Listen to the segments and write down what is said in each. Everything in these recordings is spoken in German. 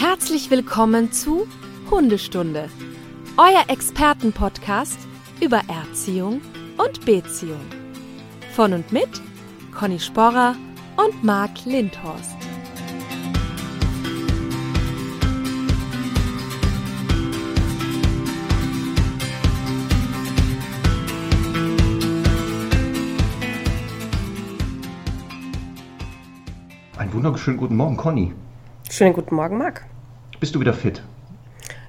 Herzlich willkommen zu Hundestunde, euer Expertenpodcast über Erziehung und Beziehung. Von und mit Conny Sporrer und Marc Lindhorst. Einen wunderschönen guten Morgen, Conny. Schönen guten Morgen, Marc. Bist du wieder fit?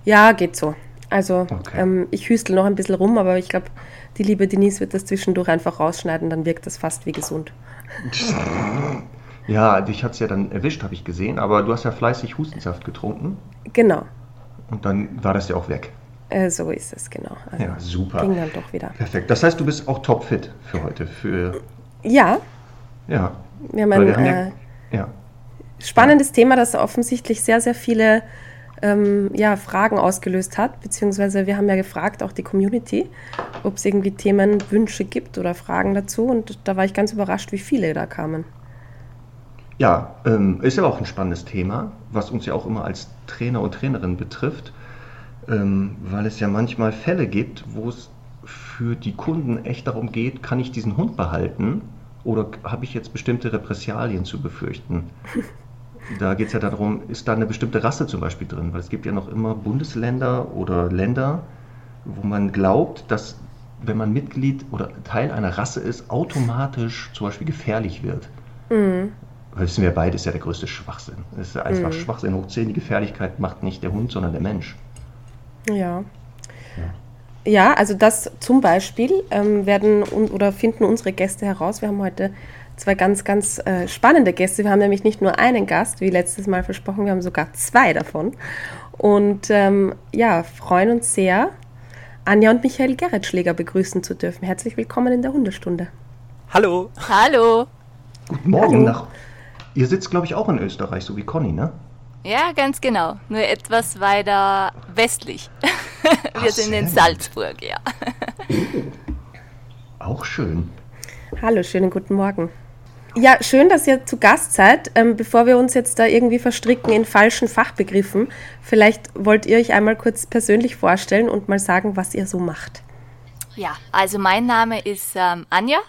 Ja, geht so. Also Okay. ähm, ich hüstel noch ein bisschen rum, aber ich glaube, die liebe Denise wird das zwischendurch einfach rausschneiden, dann wirkt das fast wie gesund. Ja, dich hat es ja dann erwischt, habe ich gesehen, aber du hast ja fleißig Hustensaft getrunken Genau, und dann war das ja auch weg. äh, so ist es, genau. Also, Ja, super. Ging dann doch wieder. Perfekt. Das heißt, du bist auch topfit für heute. Für, Ja, ja. wir haben wir haben äh, ja, ja. Spannendes Thema, das offensichtlich sehr, sehr viele ähm, ja, Fragen ausgelöst hat, beziehungsweise wir haben ja gefragt, auch die Community, ob es irgendwie Themen, Wünsche gibt oder Fragen dazu und da war ich ganz überrascht, wie viele da kamen. Ja, ähm, ist ja auch ein spannendes Thema, was uns ja auch immer als Trainer und Trainerin betrifft, ähm, weil es ja manchmal Fälle gibt, wo es für die Kunden echt darum geht, kann ich diesen Hund behalten oder habe ich jetzt bestimmte Repressalien zu befürchten? Da geht es ja darum, ist da eine bestimmte Rasse zum Beispiel drin? Weil es gibt ja noch immer Bundesländer oder Länder, wo man glaubt, dass wenn man Mitglied oder Teil einer Rasse ist, automatisch zum Beispiel gefährlich wird. Weil wissen wir beide, ist ja der größte Schwachsinn. Es ist einfach Schwachsinn hoch 10. Die Gefährlichkeit macht nicht der Hund, sondern der Mensch. Ja. Ja, also das zum Beispiel ähm, werden un oder finden unsere Gäste heraus. Wir haben heute zwei ganz, ganz äh, spannende Gäste. Wir haben nämlich nicht nur einen Gast, wie letztes Mal versprochen, wir haben sogar zwei davon. Und ähm, ja, freuen uns sehr, Anja und Michael Gerritschläger begrüßen zu dürfen. Herzlich willkommen in der Hundestunde. Hallo. Hallo. Guten Morgen Hallo. nach. Ihr sitzt, glaube ich, auch in Österreich, so wie Conny, ne? Ja, ganz genau. Nur etwas weiter westlich. Wir Ach, sind in Salzburg, ja. Auch schön. Hallo, schönen guten Morgen. Ja, schön, dass ihr zu Gast seid. Ähm, bevor wir uns jetzt da irgendwie verstricken in falschen Fachbegriffen, vielleicht wollt ihr euch einmal kurz persönlich vorstellen und mal sagen, was ihr so macht. Ja, also mein Name ist ähm, Anja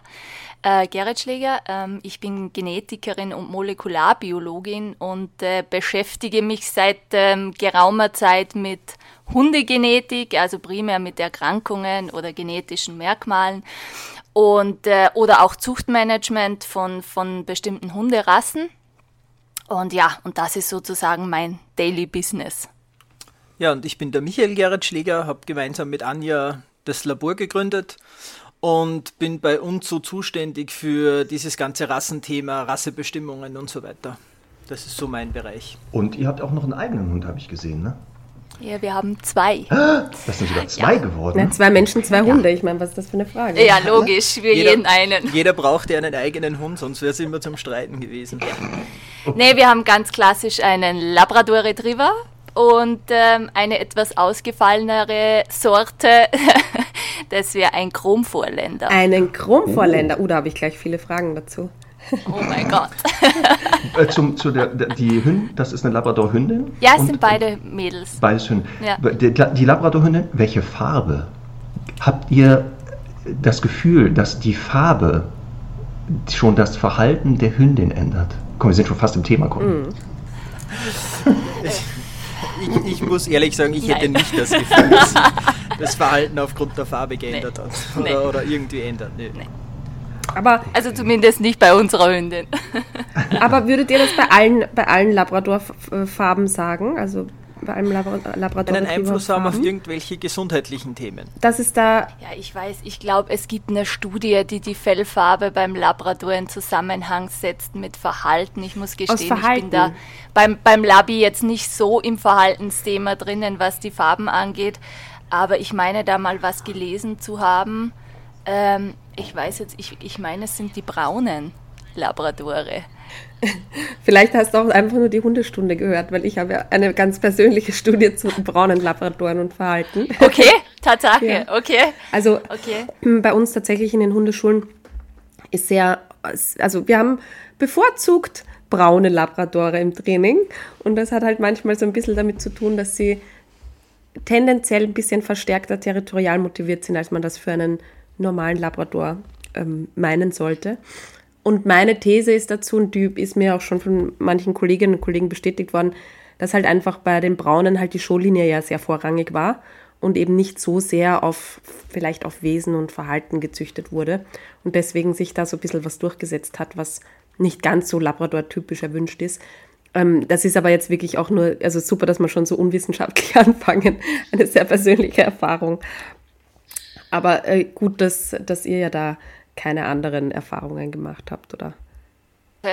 äh, Gerritschläger. Ähm, ich bin Genetikerin und Molekularbiologin und äh, beschäftige mich seit ähm, geraumer Zeit mit Hundegenetik, also primär mit Erkrankungen oder genetischen Merkmalen und äh, oder auch Zuchtmanagement von, von bestimmten Hunderassen. Und ja, und das ist sozusagen mein Daily Business. Ja, und ich bin der Michael Gerrit Schläger, habe gemeinsam mit Anja das Labor gegründet und bin bei uns so zuständig für dieses ganze Rassenthema, Rassebestimmungen und so weiter. Das ist so mein Bereich. Und ihr habt auch noch einen eigenen Hund, habe ich gesehen, ne? Ja, wir haben zwei. Das sind sogar zwei geworden. Na, zwei Menschen, zwei Hunde. Ich meine, was ist das für eine Frage? Ja, logisch, für jeden einen. Jeder braucht ja einen eigenen Hund, sonst wäre es immer zum Streiten gewesen. Nee, wir haben ganz klassisch einen Labrador Retriever und ähm, eine etwas ausgefallenere Sorte, das wäre ein Chromvorländer. Einen Chromvorländer. Oh, da habe ich gleich viele Fragen dazu. Oh mein Gott. Äh, zum, zu der, die Hündin, das ist eine Labrador-Hündin? Ja, es Und- sind beide Mädels. Beides Hündin. Ja. Die, die Labrador-Hündin, welche Farbe? Habt ihr das Gefühl, dass die Farbe schon das Verhalten der Hündin ändert? Komm, wir sind schon fast im Thema. Komm. Ich, ich muss ehrlich sagen, ich hätte Nein. nicht das Gefühl, dass sich das Verhalten aufgrund der Farbe geändert hat. Oder, Nee. oder irgendwie ändert. Nee. Aber, Also zumindest nicht bei unserer Hündin. aber würdet ihr das bei allen, bei allen Labrador-Farben sagen? Also bei allem Labra labrador Einen Einfluss haben auf Farben? irgendwelche gesundheitlichen Themen. Das ist da Ja, ich weiß, ich glaube, es gibt eine Studie, die die Fellfarbe beim Labrador in Zusammenhang setzt mit Verhalten. Ich muss gestehen, ich bin da beim, beim Labi jetzt nicht so im Verhaltensthema drinnen, was die Farben angeht. Aber ich meine da mal was gelesen zu haben. Ähm, ich weiß jetzt, ich, ich meine, es sind die braunen Labradore. Vielleicht hast du auch einfach nur die Hundestunde gehört, weil ich habe ja eine ganz persönliche Studie zu braunen Labradoren und Verhalten. Okay, Tatsache, Ja. okay. Also Okay. bei uns tatsächlich in den Hundeschulen ist sehr, also wir haben bevorzugt braune Labradore im Training. Und das hat halt manchmal so ein bisschen damit zu tun, dass sie tendenziell ein bisschen verstärkter territorial motiviert sind, als man das für einen normalen Labrador ähm, meinen sollte. Und meine These ist dazu, und die ist mir auch schon von manchen Kolleginnen und Kollegen bestätigt worden, dass halt einfach bei den Braunen halt die Showlinie ja sehr vorrangig war und eben nicht so sehr auf vielleicht auf Wesen und Verhalten gezüchtet wurde und deswegen sich da so ein bisschen was durchgesetzt hat, was nicht ganz so Labrador-typisch erwünscht ist. Ähm, das ist aber jetzt wirklich auch nur, also super, dass wir schon so unwissenschaftlich anfangen. Eine sehr persönliche Erfahrung. Aber äh, gut, dass, dass ihr ja da keine anderen Erfahrungen gemacht habt oder.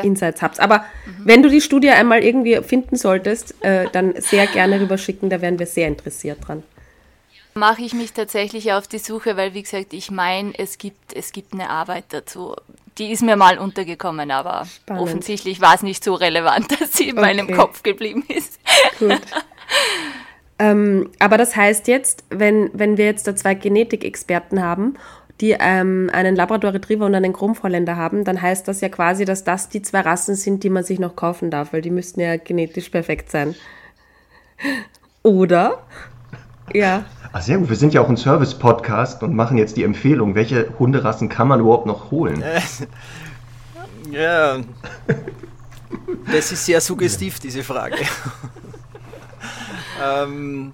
Insights habt. Aber mhm. wenn du die Studie einmal irgendwie finden solltest, äh, dann sehr gerne rüberschicken, da wären wir sehr interessiert dran mache ich mich tatsächlich auf die Suche, weil wie gesagt, ich meine, es gibt, es gibt eine Arbeit dazu. Die ist mir mal untergekommen, aber Spannend. offensichtlich war es nicht so relevant, dass sie in okay. meinem Kopf geblieben ist. Gut. ähm, aber das heißt jetzt, wenn, wenn wir jetzt da zwei Genetikexperten haben, die ähm, einen Labrador Retriever und einen Chromvorländer haben, dann heißt das ja quasi, dass das die zwei Rassen sind, die man sich noch kaufen darf, weil die müssten ja genetisch perfekt sein. Oder? Ja. Ach, sehr gut. Wir sind ja auch ein Service-Podcast und machen jetzt die Empfehlung, welche Hunderassen kann man überhaupt noch holen? ja. Das ist sehr suggestiv, diese Frage. Ähm,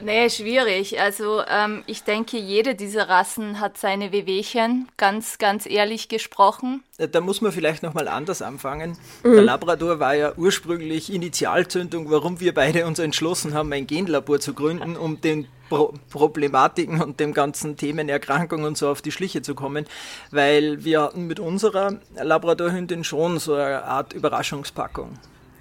Nee, schwierig. Also ähm, ich denke, jede dieser Rassen hat seine Wehwehchen, ganz, ganz ehrlich gesprochen. Äh, da muss man vielleicht nochmal anders anfangen. Mhm. Der Labrador war ja ursprünglich Initialzündung, warum wir beide uns entschlossen haben, ein Genlabor zu gründen, um den Pro Problematiken und dem ganzen Themen Erkrankungen und so auf die Schliche zu kommen, weil wir hatten mit unserer Labradorhündin schon so eine Art Überraschungspackung.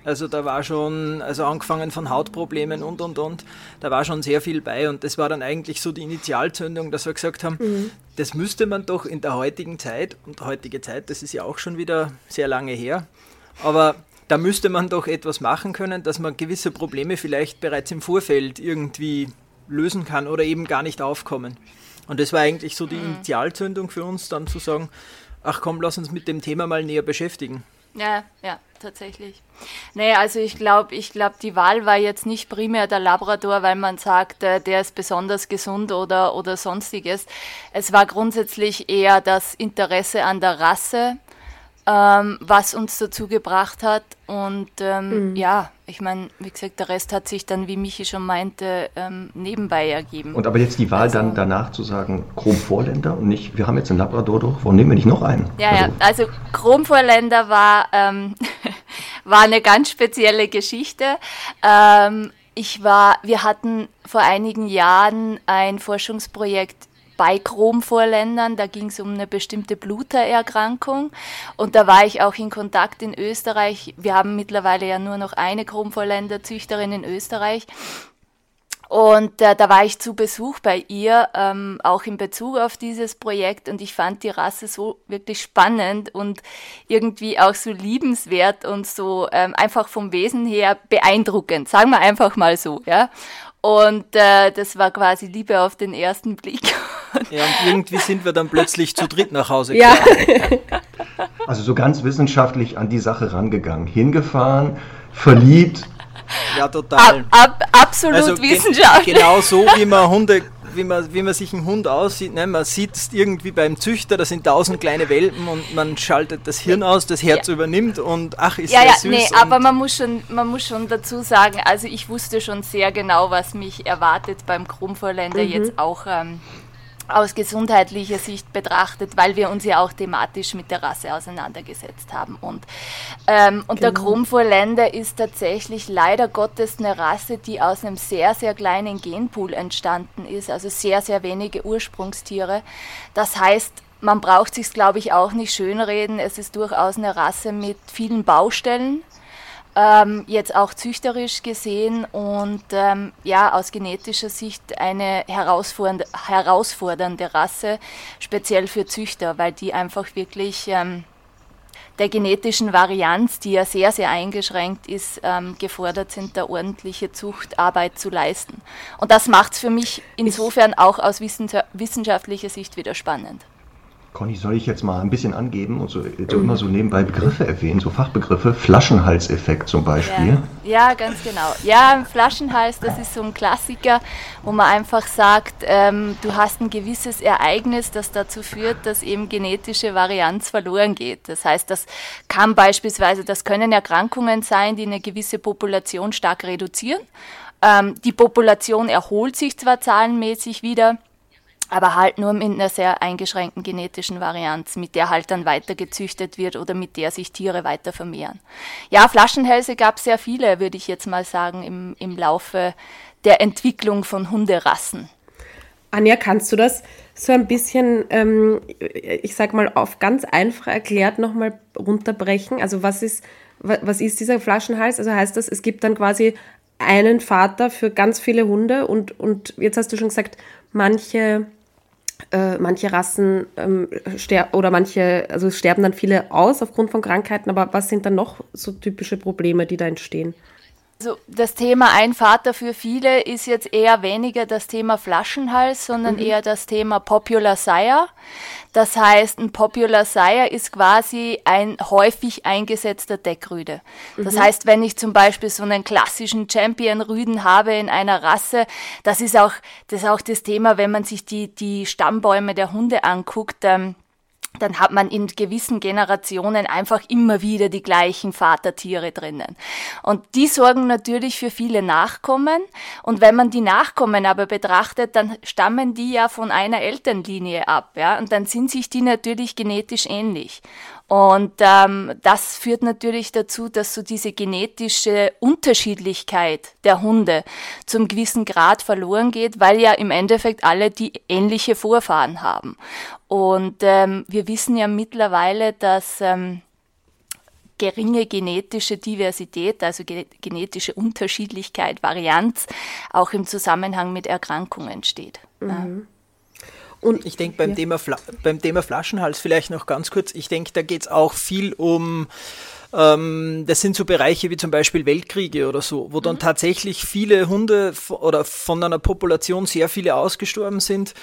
Also da war schon, also angefangen von Hautproblemen und und und, da war schon sehr viel bei und das war dann eigentlich so die Initialzündung, dass wir gesagt haben, mhm. das müsste man doch in der heutigen Zeit, und heutige Zeit, das ist ja auch schon wieder sehr lange her, aber da müsste man doch etwas machen können, dass man gewisse Probleme vielleicht bereits im Vorfeld irgendwie lösen kann oder eben gar nicht aufkommen. Und das war eigentlich so die mhm. Initialzündung für uns, dann zu sagen, ach komm, lass uns mit dem Thema mal näher beschäftigen. Ja, ja, tatsächlich. Nee, also ich glaube, ich glaube, die Wahl war jetzt nicht primär der Labrador, weil man sagt, äh, der ist besonders gesund oder, oder sonstiges. Es war grundsätzlich eher das Interesse an der Rasse, ähm, was uns dazu gebracht hat. Und ähm, mhm. ja, ich meine, wie gesagt, der Rest hat sich dann, wie Michi schon meinte, ähm, nebenbei ergeben. Und aber jetzt die Wahl also, dann danach zu sagen, Chromvorländer und nicht, wir haben jetzt einen Labrador doch, warum nehmen wir nicht noch einen? Ja, also, ja, also Chromvorländer war, ähm, war eine ganz spezielle Geschichte. Ähm, ich war, wir hatten vor einigen Jahren ein Forschungsprojekt bei Chromvorländern. Da ging es um eine bestimmte Blutererkrankung. Und da war ich auch in Kontakt in Österreich. Wir haben mittlerweile ja nur noch eine Chromvorländerzüchterin in Österreich. Und äh, da war ich zu Besuch bei ihr, ähm, auch in Bezug auf dieses Projekt. Und ich fand die Rasse so wirklich spannend und irgendwie auch so liebenswert und so ähm, einfach vom Wesen her beeindruckend, sagen wir einfach mal so. Ja. Und äh, das war quasi Liebe auf den ersten Blick. Ja, und irgendwie sind wir dann plötzlich zu dritt nach Hause gekommen. Ja. Also so ganz wissenschaftlich an die Sache rangegangen. Hingefahren, verliebt. Ja, total. Ab, ab, absolut also wissenschaftlich. genau so, wie man Hunde wie man, wie man sich einen Hund aussieht. Ne? Man sieht es irgendwie beim Züchter, da sind tausend kleine Welpen und man schaltet das Hirn aus, das Herz ja. übernimmt und ach, ist ja, ja, süß. Nee, aber man muss, schon, man muss schon dazu sagen, also ich wusste schon sehr genau, was mich erwartet beim Krummvorländer mhm. jetzt auch. Ähm, aus gesundheitlicher Sicht betrachtet, weil wir uns ja auch thematisch mit der Rasse auseinandergesetzt haben. Und, ähm, und genau. der Chromvorländer ist tatsächlich leider Gottes eine Rasse, die aus einem sehr, sehr kleinen Genpool entstanden ist, also sehr, sehr wenige Ursprungstiere. Das heißt, man braucht sich, glaube ich, auch nicht schönreden. Es ist durchaus eine Rasse mit vielen Baustellen ähm, jetzt auch züchterisch gesehen und ähm, ja, aus genetischer Sicht eine herausfordernde, herausfordernde Rasse, speziell für Züchter, weil die einfach wirklich ähm, der genetischen Varianz, die ja sehr, sehr eingeschränkt ist, ähm, gefordert sind, da ordentliche Zuchtarbeit zu leisten. Und das macht es für mich insofern auch aus wissenschaftlicher Sicht wieder spannend. Conny, soll ich jetzt mal ein bisschen angeben und so, so immer so nebenbei Begriffe erwähnen, so Fachbegriffe, Flaschenhalseffekt zum Beispiel? Ja, ja, ganz genau. Ja, Flaschenhals, das ist so ein Klassiker, wo man einfach sagt, ähm, du hast ein gewisses Ereignis, das dazu führt, dass eben genetische Varianz verloren geht. Das heißt, das kann beispielsweise, das können Erkrankungen sein, die eine gewisse Population stark reduzieren. Ähm, die Population erholt sich zwar zahlenmäßig wieder, aber halt nur mit einer sehr eingeschränkten genetischen Varianz, mit der halt dann weiter gezüchtet wird oder mit der sich Tiere weiter vermehren. Ja, Flaschenhälse gab es sehr viele, würde ich jetzt mal sagen, im, im Laufe der Entwicklung von Hunderassen. Anja, kannst du das so ein bisschen, ähm, ich sag mal, auf ganz einfach erklärt nochmal runterbrechen? Also was ist, was ist dieser Flaschenhals? Also heißt das, es gibt dann quasi einen Vater für ganz viele Hunde und, und jetzt hast du schon gesagt, manche äh, manche Rassen ähm, sterben oder manche, also sterben dann viele aus aufgrund von Krankheiten, aber was sind dann noch so typische Probleme, die da entstehen? Also das Thema Ein Vater für viele ist jetzt eher weniger das Thema Flaschenhals, sondern mhm. eher das Thema Popular Sire. Das heißt, ein Popular Sire ist quasi ein häufig eingesetzter Deckrüde. Das mhm. heißt, wenn ich zum Beispiel so einen klassischen Champion-Rüden habe in einer Rasse, das ist auch das, ist auch das Thema, wenn man sich die, die Stammbäume der Hunde anguckt, ähm, dann hat man in gewissen Generationen einfach immer wieder die gleichen Vatertiere drinnen. Und die sorgen natürlich für viele Nachkommen. Und wenn man die Nachkommen aber betrachtet, dann stammen die ja von einer Elternlinie ab, ja. Und dann sind sich die natürlich genetisch ähnlich. Und ähm, das führt natürlich dazu, dass so diese genetische Unterschiedlichkeit der Hunde zum gewissen Grad verloren geht, weil ja im Endeffekt alle die ähnliche Vorfahren haben. Und ähm, wir wissen ja mittlerweile, dass ähm, geringe genetische Diversität, also genetische Unterschiedlichkeit, Varianz, auch im Zusammenhang mit Erkrankungen steht. Mhm. Und ich denke beim, ja. Thema beim Thema Flaschenhals vielleicht noch ganz kurz, ich denke, da geht es auch viel um ähm, das sind so Bereiche wie zum Beispiel Weltkriege oder so, wo dann mhm. tatsächlich viele Hunde oder von einer Population sehr viele ausgestorben sind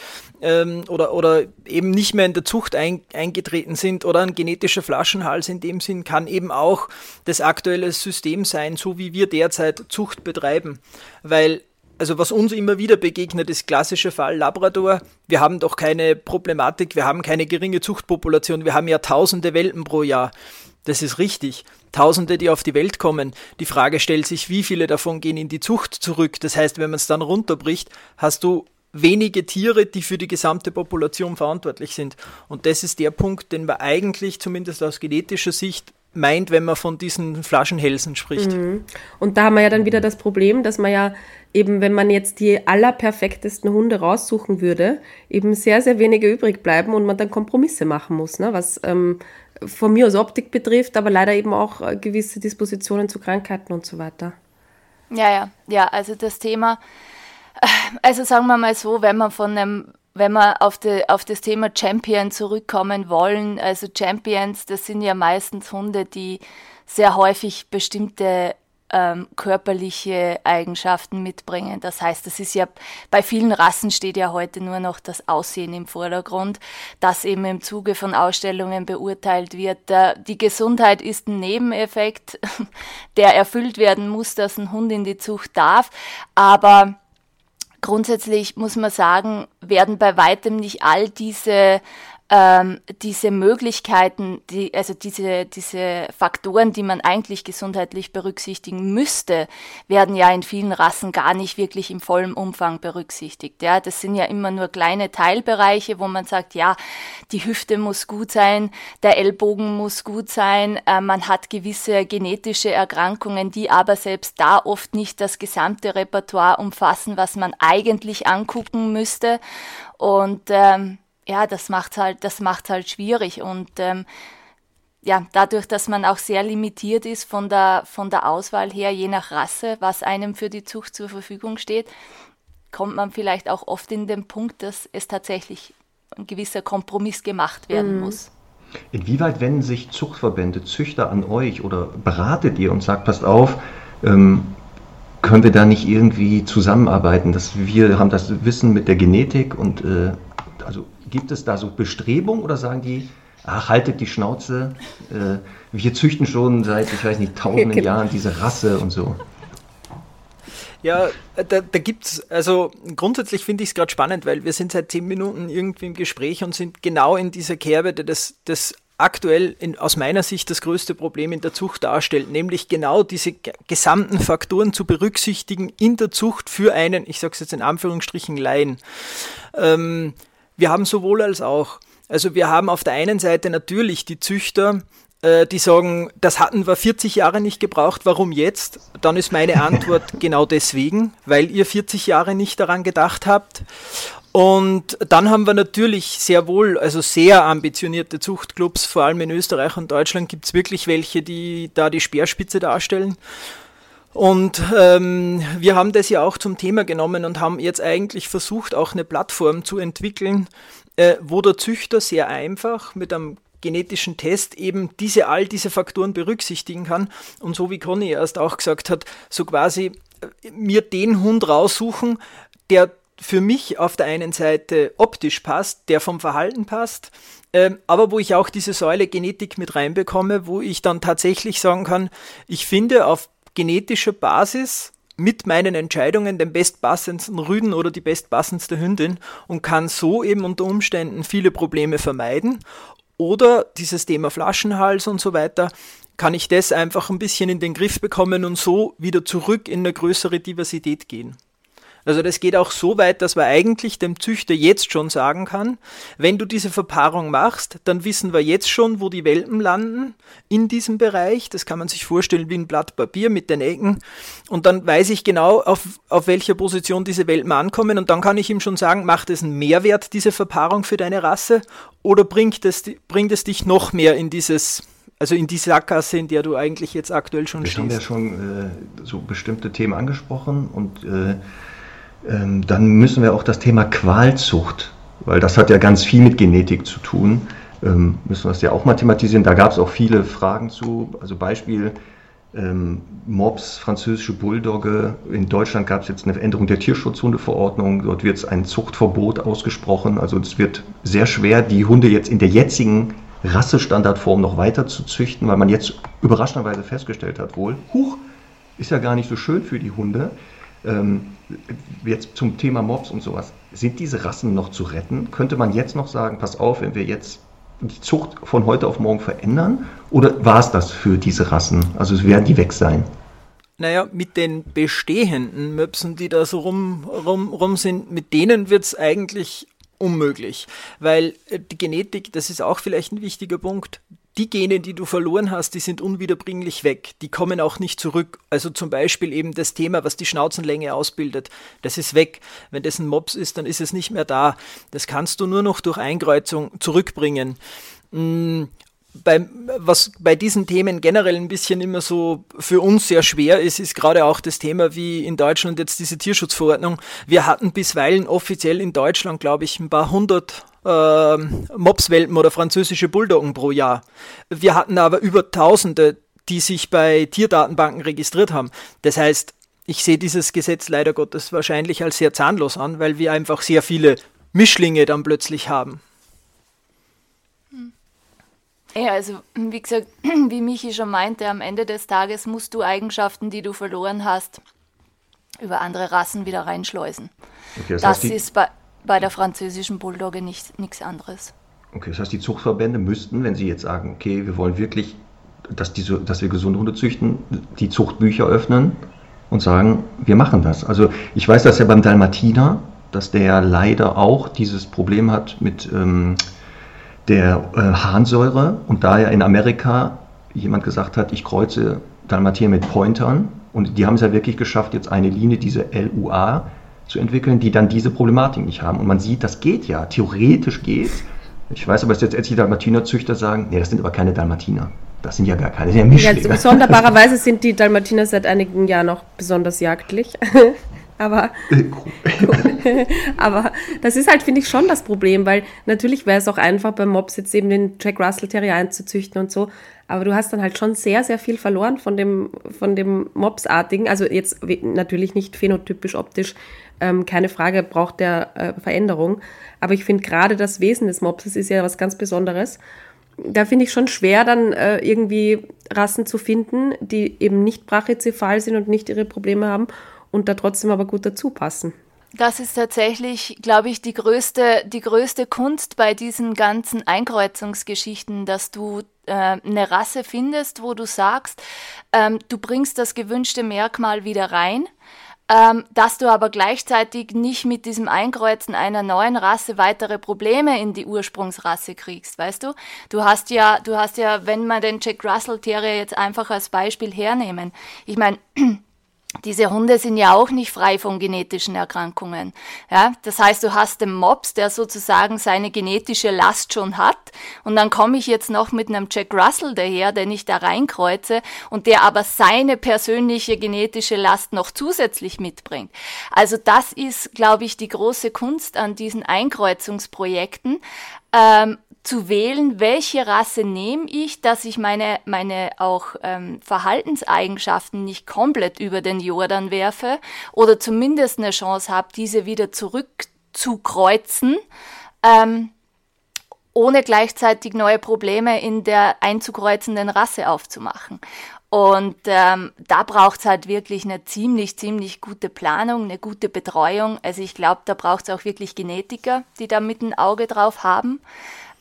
ähm, oder, oder eben nicht mehr in der Zucht ein, eingetreten sind oder ein genetischer Flaschenhals in dem Sinn kann eben auch das aktuelle System sein, so wie wir derzeit Zucht betreiben. Weil also was uns immer wieder begegnet, ist klassischer Fall Labrador. Wir haben doch keine Problematik, wir haben keine geringe Zuchtpopulation, wir haben ja tausende Welpen pro Jahr. Das ist richtig. Tausende, die auf die Welt kommen. Die Frage stellt sich, wie viele davon gehen in die Zucht zurück. Das heißt, wenn man es dann runterbricht, hast du wenige Tiere, die für die gesamte Population verantwortlich sind. Und das ist der Punkt, den man eigentlich, zumindest aus genetischer Sicht, meint, wenn man von diesen Flaschenhälsen spricht. Mhm. Und da haben wir ja dann wieder das Problem, dass man ja eben, wenn man jetzt die allerperfektesten Hunde raussuchen würde, eben sehr, sehr wenige übrig bleiben und man dann Kompromisse machen muss, ne? was ähm, von mir aus Optik betrifft, aber leider eben auch äh, gewisse Dispositionen zu Krankheiten und so weiter. Ja, ja, ja, also das Thema, äh, also sagen wir mal so, wenn man von einem wenn wir auf, die, auf das Thema Champion zurückkommen wollen, also Champions, das sind ja meistens Hunde, die sehr häufig bestimmte ähm, körperliche Eigenschaften mitbringen. Das heißt, das ist ja bei vielen Rassen steht ja heute nur noch das Aussehen im Vordergrund, das eben im Zuge von Ausstellungen beurteilt wird. Die Gesundheit ist ein Nebeneffekt, der erfüllt werden muss, dass ein Hund in die Zucht darf, aber grundsätzlich muss man sagen, werden bei weitem nicht all diese ähm, diese Möglichkeiten, die, also diese, diese Faktoren, die man eigentlich gesundheitlich berücksichtigen müsste, werden ja in vielen Rassen gar nicht wirklich im vollen Umfang berücksichtigt. Ja, das sind ja immer nur kleine Teilbereiche, wo man sagt, ja, die Hüfte muss gut sein, der Ellbogen muss gut sein, äh, man hat gewisse genetische Erkrankungen, die aber selbst da oft nicht das gesamte Repertoire umfassen, was man eigentlich angucken müsste. Und ähm, ja, das macht halt, das macht halt schwierig und ähm, ja, dadurch, dass man auch sehr limitiert ist von der, von der Auswahl her, je nach Rasse, was einem für die Zucht zur Verfügung steht, kommt man vielleicht auch oft in den Punkt, dass es tatsächlich ein gewisser Kompromiss gemacht werden mhm. muss. Inwieweit wenden sich Zuchtverbände, Züchter an euch oder beratet ihr und sagt, passt auf, ähm, können wir da nicht irgendwie zusammenarbeiten, dass wir haben das Wissen mit der Genetik und äh, Also gibt es da so Bestrebungen oder sagen die, ach, haltet die Schnauze, äh, wir züchten schon seit, ich weiß nicht, tausenden genau. Jahren diese Rasse und so? Ja, da, da gibt es, also grundsätzlich finde ich es gerade spannend, weil wir sind seit zehn Minuten irgendwie im Gespräch und sind genau in dieser Kerbe, das, das aktuell in, aus meiner Sicht das größte Problem in der Zucht darstellt, nämlich genau diese gesamten Faktoren zu berücksichtigen in der Zucht für einen, ich sage es jetzt in Anführungsstrichen, Laien. Ähm, wir haben sowohl als auch. Also wir haben auf der einen Seite natürlich die Züchter, äh, die sagen, das hatten wir 40 Jahre nicht gebraucht, warum jetzt? Dann ist meine Antwort genau deswegen, weil ihr 40 Jahre nicht daran gedacht habt. Und dann haben wir natürlich sehr wohl, also sehr ambitionierte Zuchtclubs, vor allem in Österreich und Deutschland gibt es wirklich welche, die da die Speerspitze darstellen. Und ähm, wir haben das ja auch zum Thema genommen und haben jetzt eigentlich versucht, auch eine Plattform zu entwickeln, äh, wo der Züchter sehr einfach mit einem genetischen Test eben diese all diese Faktoren berücksichtigen kann. Und so wie Conny erst auch gesagt hat, so quasi äh, mir den Hund raussuchen, der für mich auf der einen Seite optisch passt, der vom Verhalten passt, ähm, aber wo ich auch diese Säule Genetik mit reinbekomme, wo ich dann tatsächlich sagen kann, ich finde auf genetischer Basis mit meinen Entscheidungen den bestpassendsten Rüden oder die bestpassendste Hündin und kann so eben unter Umständen viele Probleme vermeiden. Oder dieses Thema Flaschenhals und so weiter, kann ich das einfach ein bisschen in den Griff bekommen und so wieder zurück in eine größere Diversität gehen. Also das geht auch so weit, dass man eigentlich dem Züchter jetzt schon sagen kann, wenn du diese Verpaarung machst, dann wissen wir jetzt schon, wo die Welpen landen in diesem Bereich. Das kann man sich vorstellen wie ein Blatt Papier mit den Ecken. Und dann weiß ich genau, auf, auf welcher Position diese Welpen ankommen. Und dann kann ich ihm schon sagen, macht es einen Mehrwert, diese Verpaarung für deine Rasse? Oder bringt es, bringt es dich noch mehr in dieses also in die Sackgasse, in der du eigentlich jetzt aktuell schon Wir stehst. Wir haben ja schon äh, so bestimmte Themen angesprochen und äh, dann müssen wir auch das Thema Qualzucht, weil das hat ja ganz viel mit Genetik zu tun, ähm, müssen wir das ja auch mal thematisieren. Da gab es auch viele Fragen zu. Also Beispiel ähm, Mops, französische Bulldogge. In Deutschland gab es jetzt eine Änderung der Tierschutzhundeverordnung. Dort wird ein Zuchtverbot ausgesprochen. Also es wird sehr schwer, die Hunde jetzt in der jetzigen Rassestandardform noch weiter zu züchten, weil man jetzt überraschenderweise festgestellt hat, wohl, huch, ist ja gar nicht so schön für die Hunde. Ähm, jetzt zum Thema Mobs und sowas. Sind diese Rassen noch zu retten? Könnte man jetzt noch sagen, pass auf, wenn wir jetzt die Zucht von heute auf morgen verändern? Oder war es das für diese Rassen? Also werden die weg sein? Naja, mit den bestehenden Möpsen, die da so rum, rum, rum sind, mit denen wird es eigentlich unmöglich. Weil äh, die Genetik, das ist auch vielleicht ein wichtiger Punkt, die Gene, die du verloren hast, die sind unwiederbringlich weg. Die kommen auch nicht zurück. Also zum Beispiel eben das Thema, was die Schnauzenlänge ausbildet, das ist weg. Wenn das ein Mops ist, dann ist es nicht mehr da. Das kannst du nur noch durch Einkreuzung zurückbringen. Mm, bei, was bei diesen Themen generell ein bisschen immer so für uns sehr schwer ist, ist gerade auch das Thema wie in Deutschland jetzt diese Tierschutzverordnung. Wir hatten bisweilen offiziell in Deutschland, glaube ich, ein paar hundert äh, Mopswelpen oder französische Bulldoggen pro Jahr. Wir hatten aber über Tausende, die sich bei Tierdatenbanken registriert haben. Das heißt, ich sehe dieses Gesetz leider Gottes wahrscheinlich als sehr zahnlos an, weil wir einfach sehr viele Mischlinge dann plötzlich haben. Ja, also wie gesagt, wie Michi schon meinte, am Ende des Tages musst du Eigenschaften, die du verloren hast, über andere Rassen wieder reinschleusen. Okay, das, das heißt, ist bei, bei der französischen Bulldogge nichts anderes. Okay, das heißt, die Zuchtverbände müssten, wenn sie jetzt sagen, okay, wir wollen wirklich, dass, diese, dass wir gesunde Hunde züchten, die Zuchtbücher öffnen und sagen, wir machen das. Also ich weiß das ja beim Dalmatiner, dass der leider auch dieses Problem hat mit ähm, der äh, Harnsäure und da ja in Amerika jemand gesagt hat, ich kreuze Dalmatiner mit Pointern und die haben es ja wirklich geschafft, jetzt eine Linie, diese LUA, zu entwickeln, die dann diese Problematik nicht haben. Und man sieht, das geht ja, theoretisch geht Ich weiß aber, dass jetzt etliche Dalmatinerzüchter sagen, nee, das sind aber keine Dalmatiner. Das sind ja gar keine, das sind ja Ja, sonderbarerweise sind die Dalmatiner seit einigen Jahren noch besonders jagdlich. Aber, aber das ist halt, finde ich, schon das Problem, weil natürlich wäre es auch einfach beim Mops jetzt eben den Jack Russell Terrier einzuzüchten und so. Aber du hast dann halt schon sehr, sehr viel verloren von dem, von dem Mops-artigen. Also jetzt natürlich nicht phänotypisch, optisch, ähm, keine Frage, braucht der äh, Veränderung. Aber ich finde gerade das Wesen des Mopses ist ja was ganz Besonderes. Da finde ich schon schwer, dann äh, irgendwie Rassen zu finden, die eben nicht brachycephal sind und nicht ihre Probleme haben und da trotzdem aber gut dazu passen. Das ist tatsächlich, glaube ich, die größte, die größte Kunst bei diesen ganzen Einkreuzungsgeschichten, dass du äh, eine Rasse findest, wo du sagst, ähm, du bringst das gewünschte Merkmal wieder rein, ähm, dass du aber gleichzeitig nicht mit diesem Einkreuzen einer neuen Rasse weitere Probleme in die Ursprungsrasse kriegst, weißt du? Du hast ja, du hast ja, wenn wir den Jack Russell Terrier jetzt einfach als Beispiel hernehmen, ich meine, diese Hunde sind ja auch nicht frei von genetischen Erkrankungen. Ja, das heißt, du hast den Mops, der sozusagen seine genetische Last schon hat, und dann komme ich jetzt noch mit einem Jack Russell daher, den ich da reinkreuze und der aber seine persönliche genetische Last noch zusätzlich mitbringt. Also das ist, glaube ich, die große Kunst an diesen Einkreuzungsprojekten. Ähm, zu wählen, welche Rasse nehme ich, dass ich meine, meine auch ähm, Verhaltenseigenschaften nicht komplett über den Jordan werfe oder zumindest eine Chance habe, diese wieder zurückzukreuzen, ähm, ohne gleichzeitig neue Probleme in der einzukreuzenden Rasse aufzumachen. Und ähm, da braucht's halt wirklich eine ziemlich, ziemlich gute Planung, eine gute Betreuung. Also ich glaube, da braucht's auch wirklich Genetiker, die da mit ein Auge drauf haben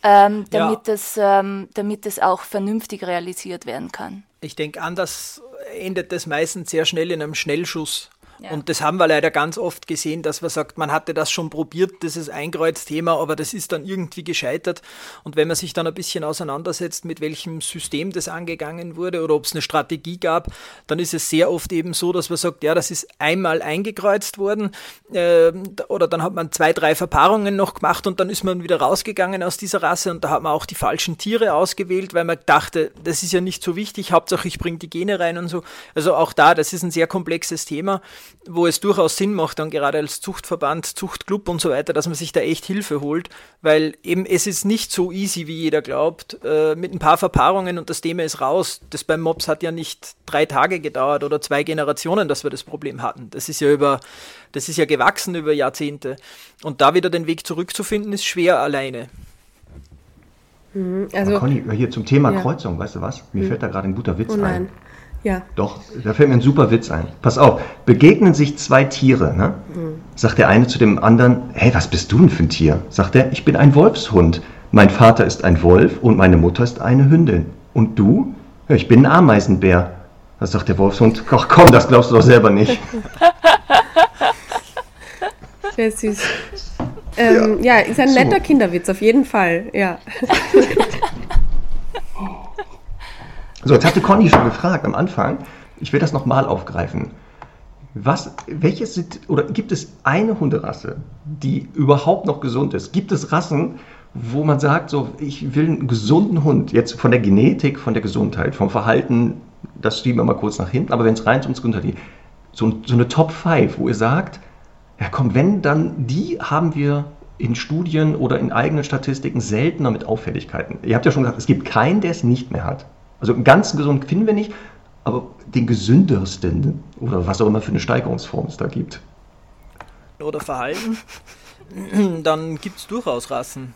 ähm, damit, ja. das, ähm, damit das auch vernünftig realisiert werden kann. Ich denke, anders endet das meistens sehr schnell in einem Schnellschuss. Und das haben wir leider ganz oft gesehen, dass man sagt, man hatte das schon probiert, dieses Einkreuzthema, aber das ist dann irgendwie gescheitert. Und wenn man sich dann ein bisschen auseinandersetzt, mit welchem System das angegangen wurde oder ob es eine Strategie gab, dann ist es sehr oft eben so, dass man sagt, ja, das ist einmal eingekreuzt worden äh, oder dann hat man zwei, drei Verpaarungen noch gemacht und dann ist man wieder rausgegangen aus dieser Rasse und da hat man auch die falschen Tiere ausgewählt, weil man dachte, das ist ja nicht so wichtig, Hauptsache ich bringe die Gene rein und so. Also auch da, das ist ein sehr komplexes Thema wo es durchaus Sinn macht, dann gerade als Zuchtverband, Zuchtclub und so weiter, dass man sich da echt Hilfe holt, weil eben es ist nicht so easy, wie jeder glaubt, äh, mit ein paar Verpaarungen und das Thema ist raus. Das beim Mops hat ja nicht drei Tage gedauert oder zwei Generationen, dass wir das Problem hatten. Das ist ja über, das ist ja gewachsen über Jahrzehnte. Und da wieder den Weg zurückzufinden, ist schwer alleine. Mhm, also, Conny, hier zum Thema ja. Kreuzung, weißt du was? Mir mhm. fällt da gerade ein guter Witz oh ein. Ja. Doch, da fällt mir ein super Witz ein. Pass auf, begegnen sich zwei Tiere, ne? Mhm. Sagt der eine zu dem anderen, hey, was bist du denn für ein Tier? Sagt er, ich bin ein Wolfshund. Mein Vater ist ein Wolf und meine Mutter ist eine Hündin. Und du? Ja, ich bin ein Ameisenbär. Da sagt der Wolfshund, ach komm, das glaubst du doch selber nicht. Sehr süß. Ähm, ja. ja. ist ein netter so. Kinderwitz, auf jeden Fall, ja. So, jetzt hatte Conny schon gefragt am Anfang. Ich will das nochmal aufgreifen. Was, welches sind, oder gibt es eine Hunderasse, die überhaupt noch gesund ist? Gibt es Rassen, wo man sagt, so, ich will einen gesunden Hund, jetzt von der Genetik, von der Gesundheit, vom Verhalten, das schieben wir mal kurz nach hinten, aber wenn es rein ums Gesundheit geht, so, so eine Top 5, wo ihr sagt, ja komm, wenn, dann die haben wir in Studien oder in eigenen Statistiken seltener mit Auffälligkeiten. Ihr habt ja schon gesagt, es gibt keinen, der es nicht mehr hat. Also ganz gesund finden wir nicht, aber den gesündesten oder was auch immer für eine Steigerungsform es da gibt. Oder Verhalten, dann gibt es durchaus Rassen.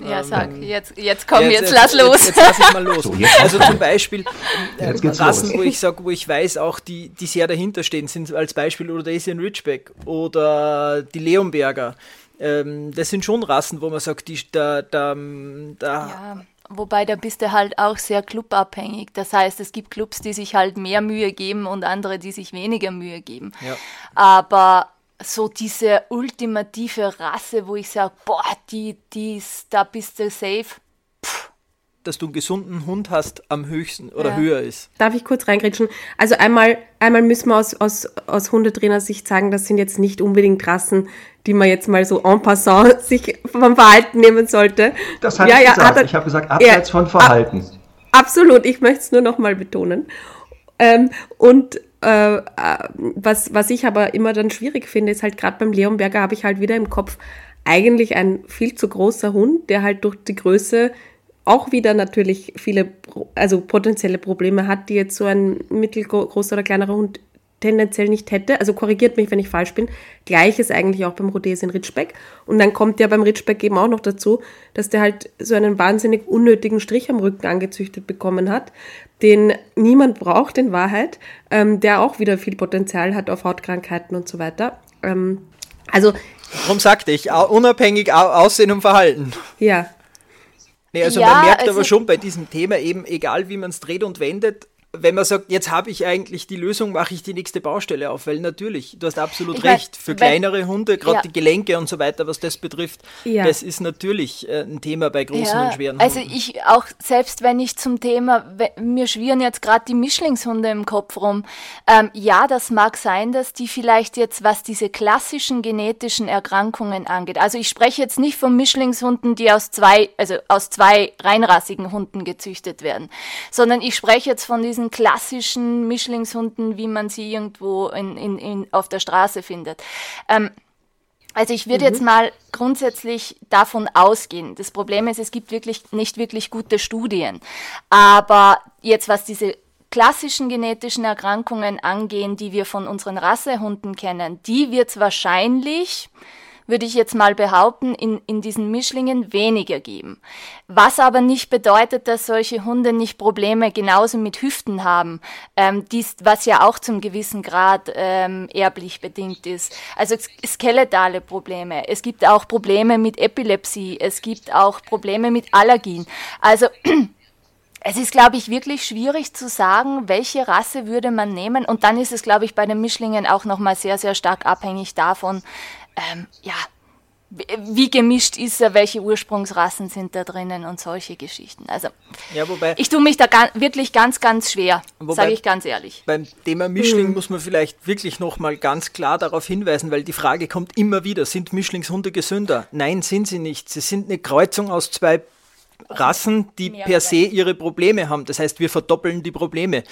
Ja, ähm, sag, jetzt, jetzt komm, jetzt, jetzt, lass jetzt, los. Jetzt, lass ich mal los. So, also zum Beispiel äh, Rassen, los. wo ich sage, wo ich weiß, auch die, die sehr dahinter stehen, sind als Beispiel Rhodesian Ridgeback oder die Leonberger. Ähm, das sind schon Rassen, wo man sagt, die, da, da, da ja. Wobei da bist du halt auch sehr clubabhängig. Das heißt, es gibt Clubs, die sich halt mehr Mühe geben und andere, die sich weniger Mühe geben. Ja. Aber so diese ultimative Rasse, wo ich sage, boah, die, die ist, da bist du safe. Pff. Dass du einen gesunden Hund hast, am höchsten oder ja. höher ist. Darf ich kurz reingrätschen? Also einmal, einmal müssen wir aus, aus, aus Hundetrainersicht sagen, das sind jetzt nicht unbedingt Rassen, die man jetzt mal so en passant sich vom Verhalten nehmen sollte. Das hat ja, ich ja, gesagt. Er, ich habe gesagt, abseits ja, von Verhalten. Ab, absolut, ich möchte es nur noch mal betonen. Ähm, und äh, äh, was, was ich aber immer dann schwierig finde, ist halt gerade beim Leonberger habe ich halt wieder im Kopf eigentlich ein viel zu großer Hund, der halt durch die Größe auch wieder natürlich viele, also potenzielle Probleme hat, die jetzt so ein mittelgroßer oder kleinerer Hund tendenziell nicht hätte. Also korrigiert mich, wenn ich falsch bin. Gleiches eigentlich auch beim Rhodesien Ritschbeck. Und dann kommt ja beim Ritschbeck eben auch noch dazu, dass der halt so einen wahnsinnig unnötigen Strich am Rücken angezüchtet bekommen hat, den niemand braucht in Wahrheit, ähm, der auch wieder viel Potenzial hat auf Hautkrankheiten und so weiter. Ähm, also Darum sagte ich, unabhängig Aussehen und Verhalten. Ja. Nee, also ja, man merkt also aber schon bei diesem Thema eben, egal wie man es dreht und wendet, wenn man sagt, jetzt habe ich eigentlich die Lösung, mache ich die nächste Baustelle auf, weil natürlich, du hast absolut ich recht, für kleinere Hunde, gerade ja. die Gelenke und so weiter, was das betrifft, ja. das ist natürlich äh, ein Thema bei großen ja, und schweren also Hunden. Also ich auch, selbst wenn ich zum Thema, mir schwirren jetzt gerade die Mischlingshunde im Kopf rum, ähm, ja, das mag sein, dass die vielleicht jetzt, was diese klassischen genetischen Erkrankungen angeht, also ich spreche jetzt nicht von Mischlingshunden, die aus zwei, also aus zwei reinrassigen Hunden gezüchtet werden, sondern ich spreche jetzt von diesen klassischen Mischlingshunden, wie man sie irgendwo in, in, in, auf der Straße findet. Ähm, also ich würde mhm. jetzt mal grundsätzlich davon ausgehen. Das Problem ist, es gibt wirklich nicht wirklich gute Studien. Aber jetzt, was diese klassischen genetischen Erkrankungen angehen, die wir von unseren Rassehunden kennen, die wird es wahrscheinlich würde ich jetzt mal behaupten, in, in diesen Mischlingen weniger geben. Was aber nicht bedeutet, dass solche Hunde nicht Probleme genauso mit Hüften haben, ähm, dies, was ja auch zum gewissen Grad ähm, erblich bedingt ist. Also skeletale Probleme. Es gibt auch Probleme mit Epilepsie. Es gibt auch Probleme mit Allergien. Also es ist, glaube ich, wirklich schwierig zu sagen, welche Rasse würde man nehmen. Und dann ist es, glaube ich, bei den Mischlingen auch nochmal sehr, sehr stark abhängig davon, ähm, ja, wie gemischt ist er, welche Ursprungsrassen sind da drinnen und solche Geschichten. Also ja, wobei, ich tue mich da ga wirklich ganz, ganz schwer, sage ich ganz ehrlich. Beim Thema Mischling mhm. muss man vielleicht wirklich nochmal ganz klar darauf hinweisen, weil die Frage kommt immer wieder, sind Mischlingshunde gesünder? Nein, sind sie nicht. Sie sind eine Kreuzung aus zwei Rassen, die per se ihre Probleme haben. Das heißt, wir verdoppeln die Probleme.